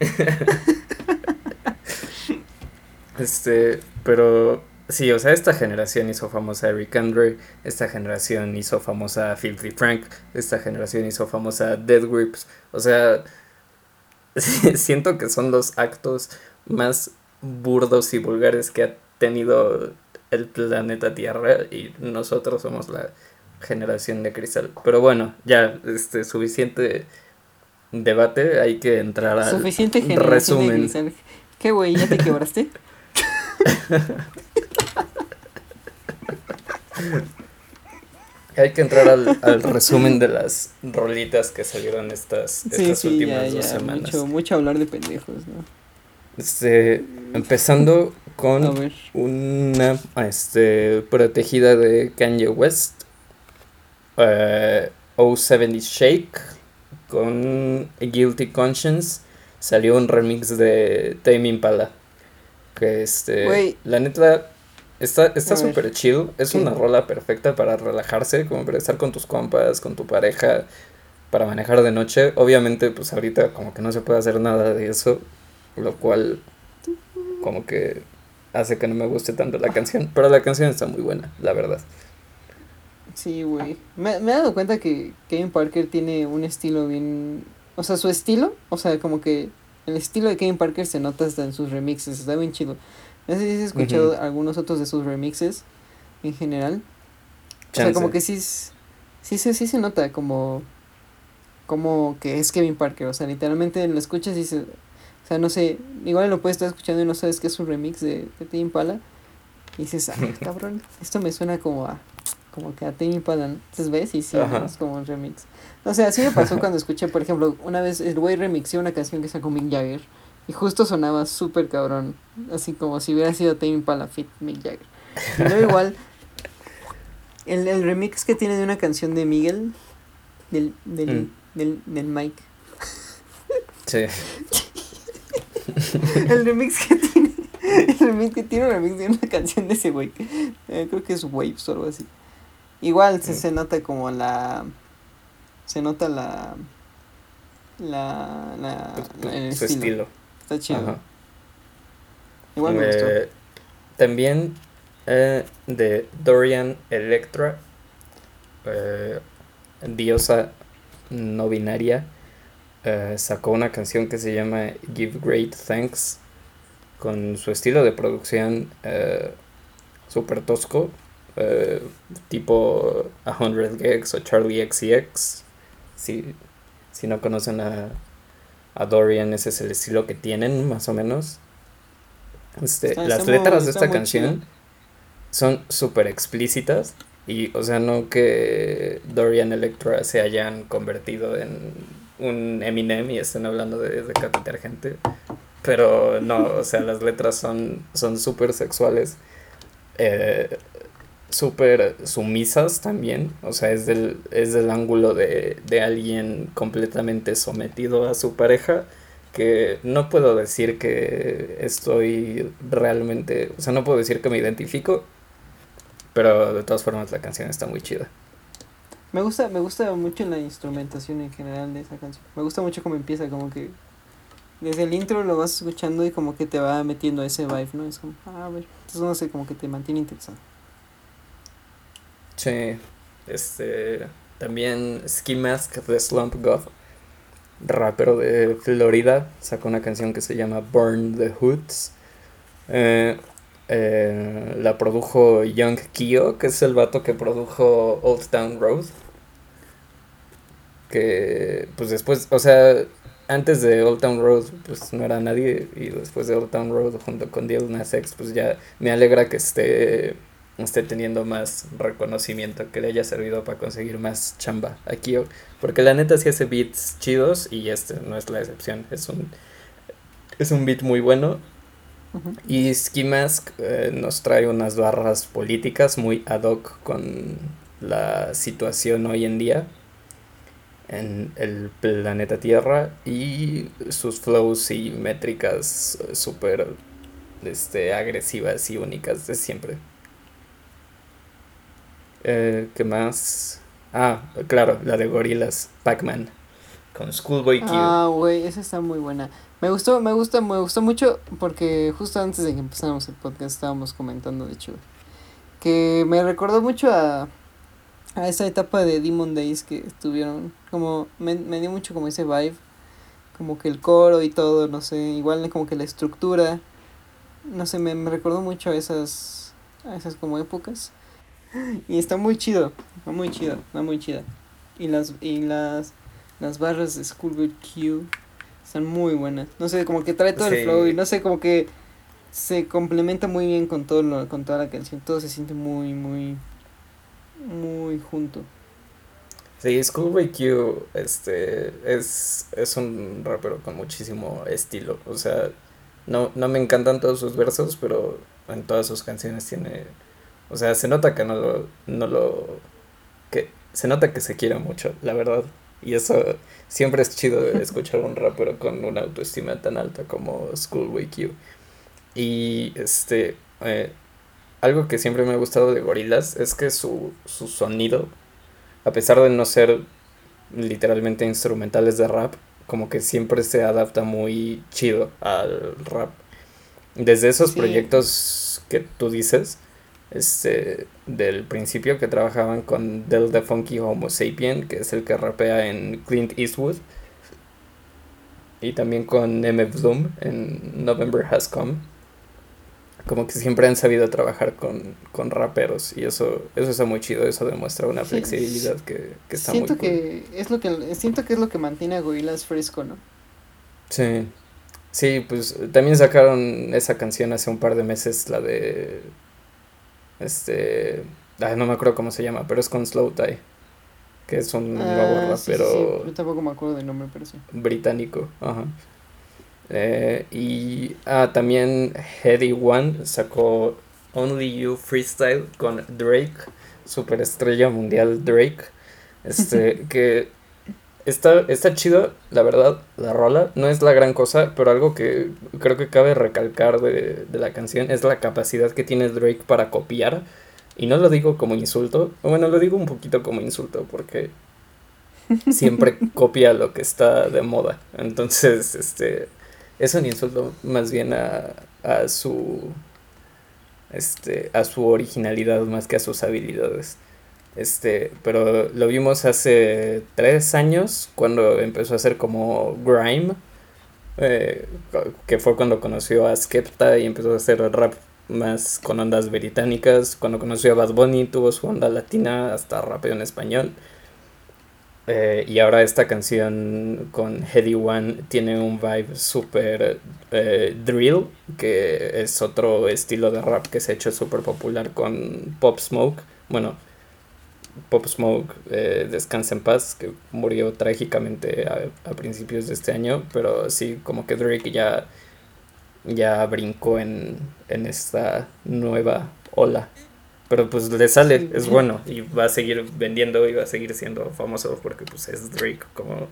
(laughs) este, pero sí, o sea, esta generación hizo famosa a Eric Andre, esta generación hizo famosa a Filthy Frank, esta generación hizo famosa a Dead Grips, o sea, (laughs) siento que son los actos más burdos y vulgares que ha tenido el planeta Tierra y nosotros somos la generación de cristal. Pero bueno, ya este suficiente debate, hay que entrar al suficiente resumen. ¿Qué güey? ¿Ya te quebraste? (laughs) Hay que entrar al, resumen de las rolitas que salieron estas, estas últimas dos semanas. Mucho, mucho hablar de pendejos, ¿no? Este, empezando con una este, protegida de Kanye West, uh, eh, 070 Shake, con Guilty Conscience, salió un remix de Tame Impala. Que este, la neta, está súper chill. Es una rola perfecta para relajarse, como para estar con tus compas, con tu pareja, para manejar de noche. Obviamente, pues ahorita como que no se puede hacer nada de eso lo cual como que hace que no me guste tanto la canción, pero la canción está muy buena, la verdad. Sí, güey. Me, me he dado cuenta que Kevin Parker tiene un estilo bien... O sea, su estilo, o sea, como que el estilo de Kevin Parker se nota hasta en sus remixes, está bien chido. No sé si has escuchado algunos otros de sus remixes en general. O sea, como que sí, sí, sí, sí se nota como, como que es Kevin Parker, o sea, literalmente lo escuchas y se, o sea, no sé, igual lo puedes estar escuchando y no sabes que es un remix de, de Tame Impala. Y dices, ah, (laughs) cabrón, esto me suena como a, como que a Tame Impala. Entonces ves y sí, es como un remix. O sea, así me pasó (laughs) cuando escuché, por ejemplo, una vez el güey remixó una canción que sacó Mick Jagger. Y justo sonaba súper cabrón. Así como si hubiera sido Tame Impala fit Mick Jagger. Luego (laughs) igual, el, el remix que tiene de una canción de Miguel, del, del, mm. del, del Mike. Sí. (laughs) el remix que tiene. El remix que tiene un remix de una canción de ese güey. Eh, creo que es Waves o algo así. Igual se, se nota como la. Se nota la. La. la, el Su estilo. Está chido. Igual me gustó. Eh, también eh, de Dorian Electra. diosa no binaria eh, sacó una canción que se llama Give Great Thanks con su estilo de producción eh, super tosco, eh, tipo 100 Gigs o Charlie XCX. Si, si no conocen a, a Dorian, ese es el estilo que tienen, más o menos. Este, las letras de esta canción son súper explícitas. Y, o sea, no que Dorian Electra se hayan convertido en un Eminem y estén hablando de decapitar gente. Pero no, o sea, las letras son súper sexuales. Eh, súper sumisas también. O sea, es del, es del ángulo de, de alguien completamente sometido a su pareja. Que no puedo decir que estoy realmente. O sea, no puedo decir que me identifico. Pero de todas formas la canción está muy chida. Me gusta, me gusta mucho la instrumentación en general de esa canción. Me gusta mucho cómo empieza, como que desde el intro lo vas escuchando y como que te va metiendo ese vibe, ¿no? Es como, ah, a ver, entonces no sé, como que te mantiene interesado. Sí, este, también Ski Mask de Slump God, rapero de Florida, sacó una canción que se llama Burn the Hoods. Eh, eh, la produjo Young Kyo, que es el vato que produjo Old Town Road que pues después, o sea, antes de Old Town Road pues no era nadie y después de Old Town Road junto con Lil Nas X pues ya me alegra que esté esté teniendo más reconocimiento, que le haya servido para conseguir más chamba aquí. Porque la neta sí hace beats chidos y este no es la excepción. Es un, es un beat muy bueno. Y Ski Mask eh, nos trae unas barras políticas muy ad hoc con la situación hoy en día en el planeta Tierra y sus flows y métricas súper este, agresivas y únicas de siempre. Eh, ¿Qué más? Ah, claro, la de Gorilas, Pac-Man, con Schoolboy Q. Ah, güey, esa está muy buena. Me gustó, me gusta, me gustó mucho porque justo antes de que empezáramos el podcast estábamos comentando, de hecho, que me recordó mucho a, a esa etapa de Demon Days que estuvieron, como, me, me dio mucho como ese vibe, como que el coro y todo, no sé, igual como que la estructura, no sé, me, me recordó mucho a esas, a esas como épocas. (laughs) Y está muy chido, está muy chido, está muy chido. Y las, y las, las barras de Schoolboy Q están muy buenas. No sé, como que trae todo el flow y no sé, como que se complementa muy bien con todo lo, con toda la canción. Todo se siente muy, muy, muy junto. Sí, Schoolboy Q este, es, es un rapero con muchísimo estilo. O sea, no, no me encantan todos sus versos, pero en todas sus canciones tiene o sea, se nota que no lo, no lo, que se nota que se quiere mucho, la verdad. Y eso siempre es chido (laughs) escuchar a un rapero con una autoestima tan alta como Schoolboy Q. Y este, eh, algo que siempre me ha gustado de Gorilas es que su, su sonido, a pesar de no ser literalmente instrumentales de rap, como que siempre se adapta muy chido al rap. Desde esos proyectos que tú dices, este, del principio que trabajaban con Del the Funky Homo Sapien, que es el que rapea en Clint Eastwood, y también con MF Doom en November Has Come. Como que siempre han sabido trabajar con, con raperos y eso eso está muy chido, eso demuestra una flexibilidad que, que está siento muy cool. que es lo que siento que es lo que mantiene a Gorillaz fresco, ¿no? Sí. Sí, pues también sacaron esa canción hace un par de meses, la de este. no me acuerdo cómo se llama, pero es con Slow Tie. Que es un ah, nuevo rapero. Yo tampoco me acuerdo del nombre, pero sí. Británico, ajá. Eh, y ah, también Heady One sacó Only You Freestyle con Drake, superestrella mundial Drake. Este, (laughs) que está, está chido, la verdad, la rola. No es la gran cosa, pero algo que creo que cabe recalcar de, de la canción es la capacidad que tiene Drake para copiar. Y no lo digo como insulto, bueno, lo digo un poquito como insulto porque (laughs) siempre copia lo que está de moda. Entonces, este, es un insulto más bien a, a su, este, a su originalidad más que a sus habilidades. Este, pero lo vimos hace tres años cuando empezó a hacer como grime, eh, que fue cuando conoció a Skepta y empezó a hacer rap más con ondas británicas. Cuando conoció a Bad Bunny tuvo su onda latina, hasta rapeo en español. Eh, y ahora esta canción con Heady One tiene un vibe súper eh, drill, que es otro estilo de rap que se ha hecho súper popular con Pop Smoke. Bueno, Pop Smoke eh, descansa en paz, que murió trágicamente a, principios de este año, pero sí, como que Drake ya, ya brincó en, en esta nueva ola. Pero pues le sale, es bueno, y va a seguir vendiendo y va a seguir siendo famoso porque pues es Drake, como,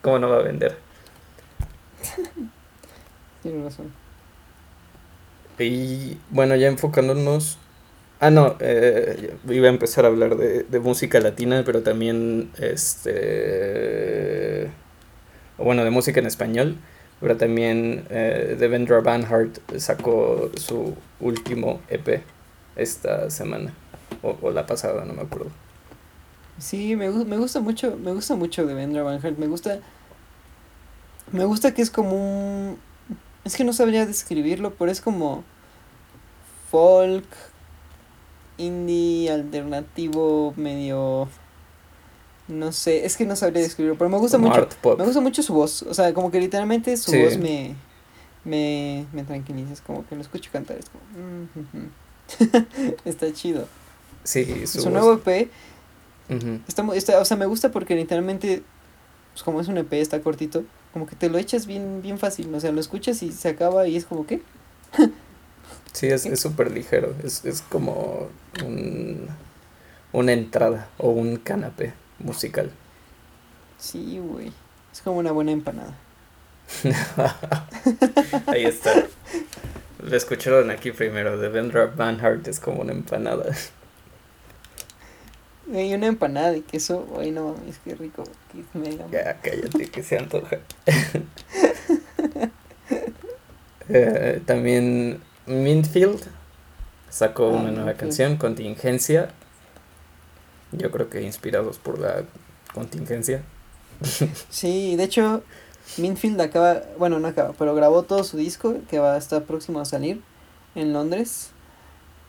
¿cómo no va a vender? (laughs) Tiene razón. Y bueno, ya enfocándonos Ah, no, eh, iba a empezar a hablar de, música latina, pero también, este, bueno, de música en español, pero también eh, Devendra Banhart sacó su último EP esta semana, o, o, la pasada, no me acuerdo. Sí, me, me gusta mucho, me gusta mucho Devendra Banhart, me gusta, me gusta que es como un, es que no sabría describirlo, pero es como folk, indie alternativo medio no sé, es que no sabría describirlo, pero me gusta mucho. Me gusta mucho su voz, o sea, como que literalmente su voz me me me tranquiliza, es como que lo escucho cantar, es como mm, (laughs) está chido. Sí, su, su nuevo EP. está, está, o sea, me gusta porque literalmente, pues como es un EP, está cortito, como que te lo echas bien, bien fácil. O sea, lo escuchas y se acaba y es como, ¿qué? (laughs) sí, es súper ligero. Es, es como un, una entrada o un canapé musical. Sí, güey. Es como una buena empanada. (laughs) Ahí está. Lo escucharon aquí primero. De Vendra Van Hart es como una empanada. Hay una empanada de queso. Ay, no mames, qué rico. ya, cállate, que se antoja. (laughs) Eh, también Mintfield sacó ah, una nueva canción, Contingencia. Yo creo que inspirados por la contingencia. (laughs) sí, de hecho, Minfield acaba, bueno, no acaba, pero grabó todo su disco que va a estar próximo a salir en Londres.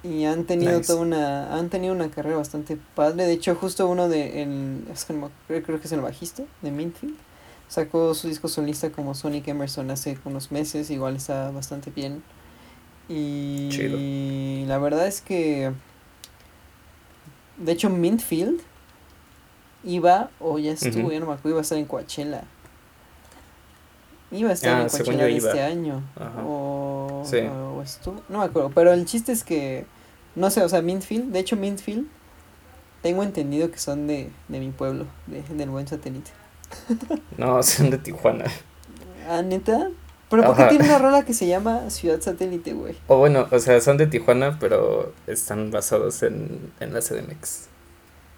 Y han tenido toda una, han tenido una carrera bastante padre. De hecho, justo uno de, el, creo, creo que es el bajista de Minfield, sacó su disco solista como Sonic Emerson hace unos meses, igual está bastante bien. Y la verdad es que, de hecho, Mintfield iba, o ya estuvo, ya no me acuerdo, iba a estar en Coachella. Iba a estar ah, en Coachella de este año. O, o, estuvo, no me acuerdo, pero el chiste es que, no sé, o sea, Mintfield, de hecho Mintfield, tengo entendido que son de, de mi pueblo, de, del buen satélite. no, son de Tijuana. ¿Ah, neta? Pero ¿por qué tiene una rola que se llama Ciudad Satélite, güey? O bueno, o sea, son de Tijuana, pero están basados en, en la CDMX.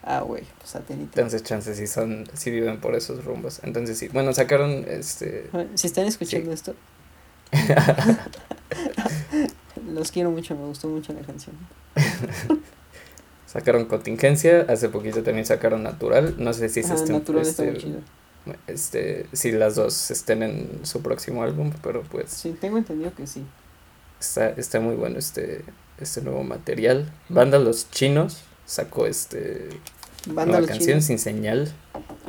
Ah, güey, pues satélite. Entonces, chances sí son, sí viven por esos rumbos. Entonces, sí. Bueno, sacaron este. Si están escuchando esto. (laughs) Los quiero mucho, me gustó mucho la canción. sacaron Contingencia, hace poquito también sacaron Natural. No sé si se estén. Natural este, Este, si las dos estén en su próximo álbum, pero pues. Sí, tengo entendido que sí. Está, está muy bueno este, este nuevo material. Banda Los Chinos sacó este Banda la canción sin señal.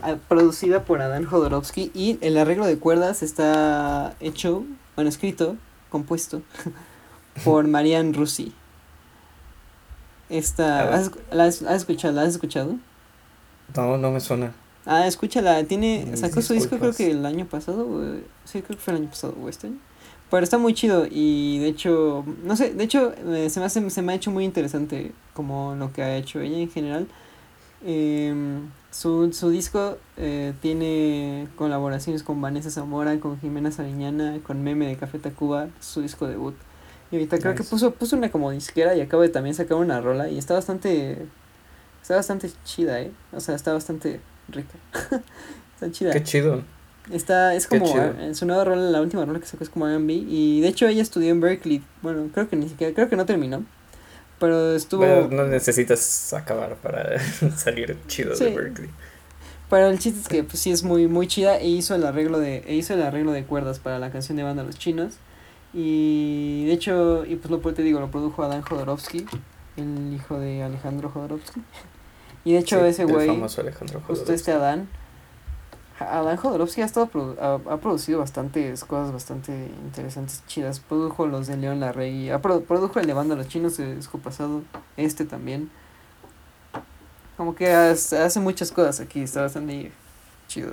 Ah, producida por Adán Jodorowsky y el arreglo de cuerdas está hecho, bueno, escrito, compuesto (laughs) por Marian Rusi. Esta, ¿has, la has, escuchado? ¿La has escuchado? No, no me suena. Ah, escúchala, tiene, sacó su disco creo que el año pasado, sí, creo que fue el año pasado, o este Pero está muy chido y de hecho, no sé, de hecho eh, se, me hace, se me ha hecho muy interesante como lo que ha hecho ella en general. Em, su, su disco eh, tiene colaboraciones con Vanessa Zamora, con Jimena Sariñana, con Meme de Café Tacuba, su disco debut. Y ahorita creo que puso, puso una como disquera y acaba de también sacar una rola y está bastante, está bastante chida, eh. O sea, está bastante rica. (laughs) está chida. Qué chido. Está, es como, en su nueva rola, la última rola que sacó es como R&B y de hecho ella estudió en Berkeley, bueno, creo que ni siquiera, creo que no terminó, pero estuvo... no necesitas acabar para (laughs) salir chido de Berkeley. Pero el chiste es que pues sí es muy muy chida e hizo el arreglo de e hizo el arreglo de cuerdas para la canción de banda Los Chinos y de hecho y pues lo te digo lo produjo Adán Jodorowsky el hijo de Alejandro Jodorowsky y de hecho ese güey justo este Adán Adán Jodorowsky ha, estado ha, producido bastantes cosas bastante interesantes, chidas. Produjo los de León Larrey, ha produjo el de Banda Los Chinos el disco pasado, este también. Como que hace, muchas cosas aquí, está bastante chido.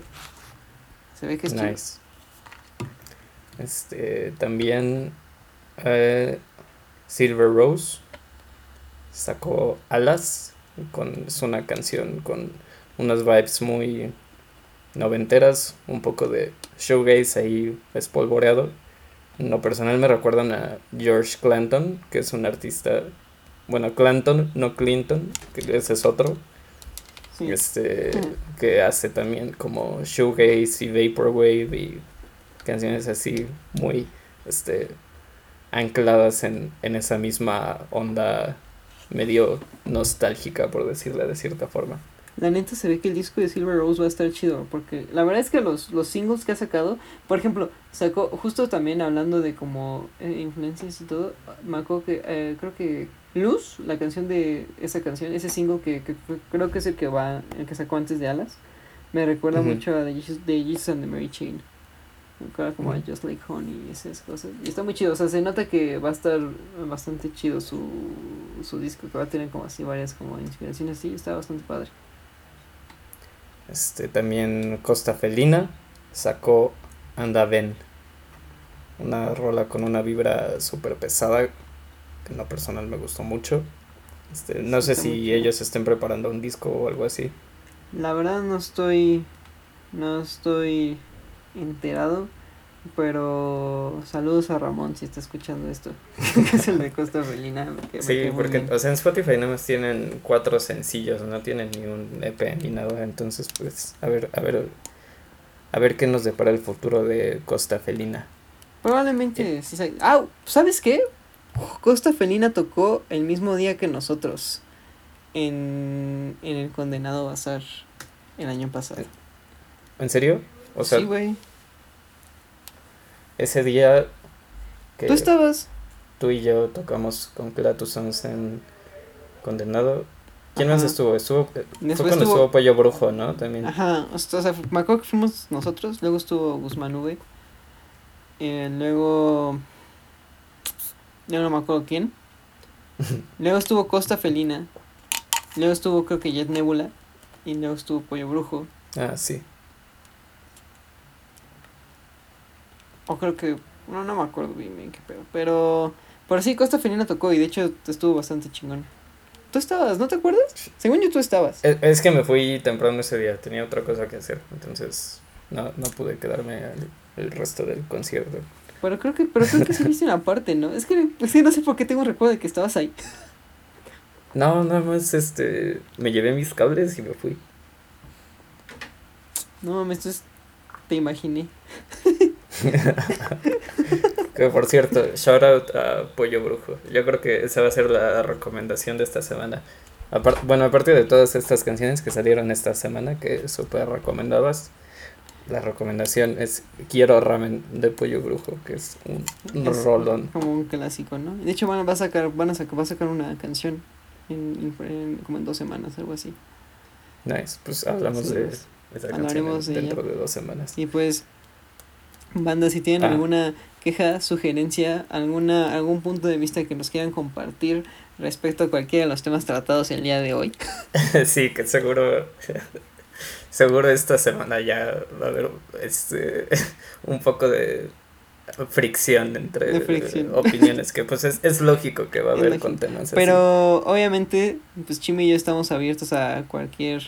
Se ve que es nice. Este, también eh, Silver Rose sacó Alas, con, es una canción con unas vibes muy noventeras, un poco de showgaze ahí espolvoreado. En lo personal me recuerdan a George Clanton, que es un artista, bueno, Clanton, no Clinton, que ese es otro, este, que hace también como showgaze y vaporwave y canciones así muy, este, ancladas en, en esa misma onda medio nostálgica, por decirla de cierta forma. La neta se ve que el disco de Silver Rose va a estar chido. Porque la verdad es que los, los singles que ha sacado, por ejemplo, sacó, justo también hablando de como eh, influencias y todo, me acuerdo que eh, creo que Luz, la canción de esa canción, ese single que, que, creo que es el que va, el que sacó antes de Alas, me recuerda mucho a The Jesus, and the Mary Chain. como Just Like Honey y esas cosas. Y está muy chido, o sea, se nota que va a estar bastante chido su, su disco, que va a tener como así varias como inspiraciones, sí, está bastante padre. Este, también Costa Felina sacó Anda Ven, una rola con una vibra súper pesada, que en lo personal me gustó mucho. Este, no sé si ellos estén preparando un disco o algo así. La verdad no estoy, no estoy enterado, pero saludos a Ramón si está escuchando esto, (laughs) (laughs) que es el de Costa Felina. sí, porque o sea, en Spotify nada más tienen cuatro sencillos, no tienen ni un EP ni nada, entonces pues a ver, a ver, a ver qué nos depara el futuro de Costa Felina. Probablemente, sí. Ah, ¿sabes qué? Costa Felina tocó el mismo día que nosotros en, en el Condenado Bazar el año pasado. ¿En serio? O sea, sí, güey. Ese día que ¿Tú estabas? Tú y yo tocamos con Clatus en Condenado. ¿Quién más estuvo? Estuvo, fue cuando estuvo... Pollo Brujo, ¿no? También. Ajá, o sea, me acuerdo que fuimos nosotros, luego estuvo Guzmán V. Eh, luego. Yo no me acuerdo quién. (laughs) luego estuvo Costa Felina. Luego estuvo, creo que Jet Nebula. Y luego estuvo Pollo Brujo. Ah, sí. O creo que. No, no me acuerdo bien, bien qué pedo. Pero. Por sí, Costa Felina tocó y de hecho estuvo bastante chingón. ¿Tú estabas? ¿No te acuerdas? Según yo, tú estabas. Es, que me fui temprano ese día. Tenía otra cosa que hacer. Entonces. No, no pude quedarme el resto del concierto. Pero creo que, pero creo que sí viste una parte, ¿no? Es que, es no sé por qué tengo un recuerdo de que estabas ahí. No, nada más este. Me llevé mis cables y me fui. No mames, te imaginé. (laughs) (laughs) que por cierto, shout out a Pollo Brujo. Yo creo que esa va a ser la recomendación de esta semana. bueno, aparte de todas estas canciones que salieron esta semana, que súper recomendabas, la recomendación es Quiero ramen de pollo brujo, que es un, rolón. Como un clásico, ¿no? De hecho, van, va a sacar, van a sacar, va a sacar una canción en, como en dos semanas, algo así. Nice, pues hablamos de esa canción dentro de dos semanas. Y pues, banda, si tienen ah. alguna queja, sugerencia, alguna algún punto de vista que nos quieran compartir respecto a cualquiera de los temas tratados el día de hoy. (laughs) sí, que seguro (laughs) seguro esta semana ya va a haber este, (laughs) un poco de fricción entre opiniones, que pues es, lógico que va a haber con temas Pero obviamente, pues Chimi y yo estamos abiertos a cualquier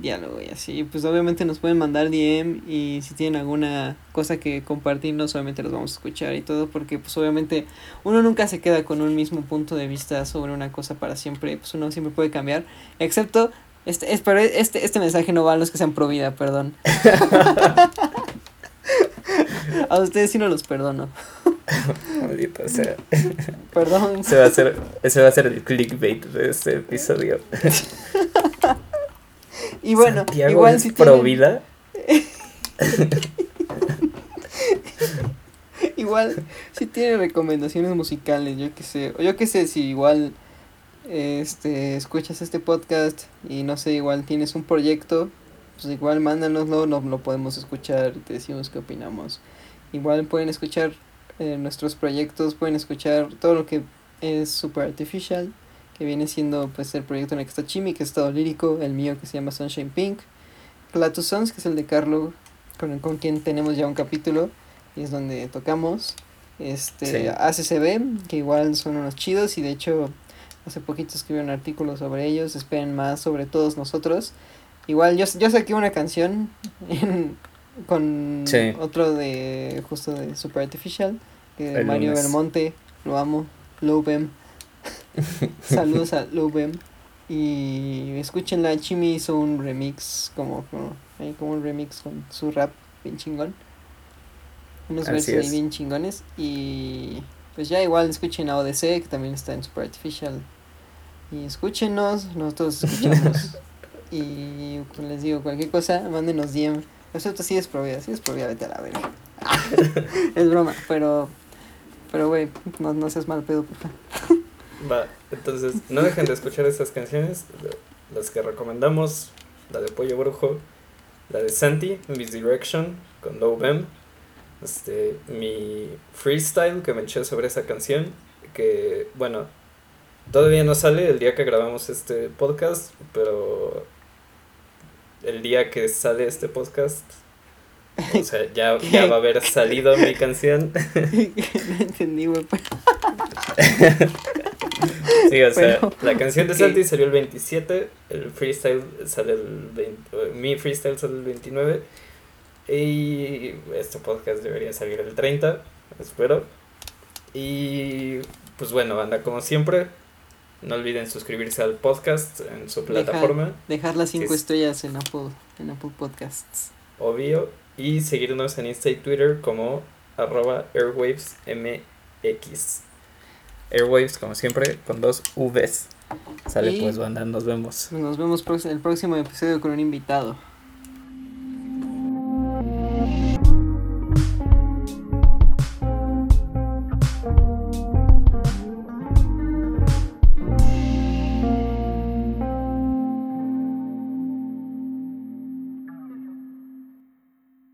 diálogo y así, pues obviamente nos pueden mandar DM y si tienen alguna cosa que compartirnos, obviamente los vamos a escuchar y todo, porque pues obviamente uno nunca se queda con un mismo punto de vista sobre una cosa para siempre, pues uno siempre puede cambiar, excepto este, es, pero este, este mensaje no va a los que sean pro vida, perdón. (laughs) a ustedes sí no los perdono. (laughs) Maldito sea. Perdón. Ese va, a ser, ese va a ser el clickbait de este episodio. (laughs) y bueno, igual es si pro vida. (laughs) igual, si tiene recomendaciones musicales, yo que sé. O yo que sé, si igual este, escuchas este podcast y no sé, igual tienes un proyecto, pues igual mándanoslo, no lo podemos escuchar y te decimos qué opinamos. Igual pueden escuchar eh, nuestros proyectos, pueden escuchar todo lo que es Super Artificial, que viene siendo pues el proyecto en el que está Chimi, que es todo lírico, el mío que se llama Sunshine Pink, Platus Sons, que es el de Carlo, con, con quien tenemos ya un capítulo, y es donde tocamos, este, ACCB, que igual son unos chidos, y de hecho Hace poquito escribí un artículo sobre ellos, esperen más sobre todos nosotros. Igual yo, yo saqué una canción con otro de justo de Super Artificial, que de Mario Belmonte, lo amo, Lubem. Saludos a Lubem. Y escúchenla, Chimi hizo un remix, como, como, como un remix con su rap bien chingón. Unos versos bien chingones. Y pues ya igual escuchen a ODC, que también está en Super Artificial y escúchenos, nosotros escuchamos. (laughs) y pues, les digo, cualquier cosa, mándenos DM. Excepto si es probida, si es probida, vete a la verga. (laughs) (laughs) es broma, pero, pero güey, no, no seas mal pedo, porfa. Va, entonces no dejen de escuchar estas canciones, las que recomendamos, la de Pollo Brujo, la de Santi, Misdirection, con Low Bem, este, mi freestyle que me eché sobre esa canción, que bueno, todavía no sale el día que grabamos este podcast, pero el día que sale este podcast, o sea, ya, ya va a haber salido mi canción. (laughs) no entendí, güey. (laughs) Sí, o sea, la canción de Santi salió el 27, el freestyle sale el 20, mi freestyle sale el 29 y este podcast debería salir el 30, espero. Y pues bueno, banda, como siempre, no olviden suscribirse al podcast en su plataforma. Dejar, las 5 estrellas en Apple, en Apple Podcasts. Obvio. Y seguirnos en Insta y Twitter como arroba airwavesmx. Airwaves, como siempre, con dos Vs. Sale pues, banda, nos vemos. Nos vemos el próximo episodio con un invitado.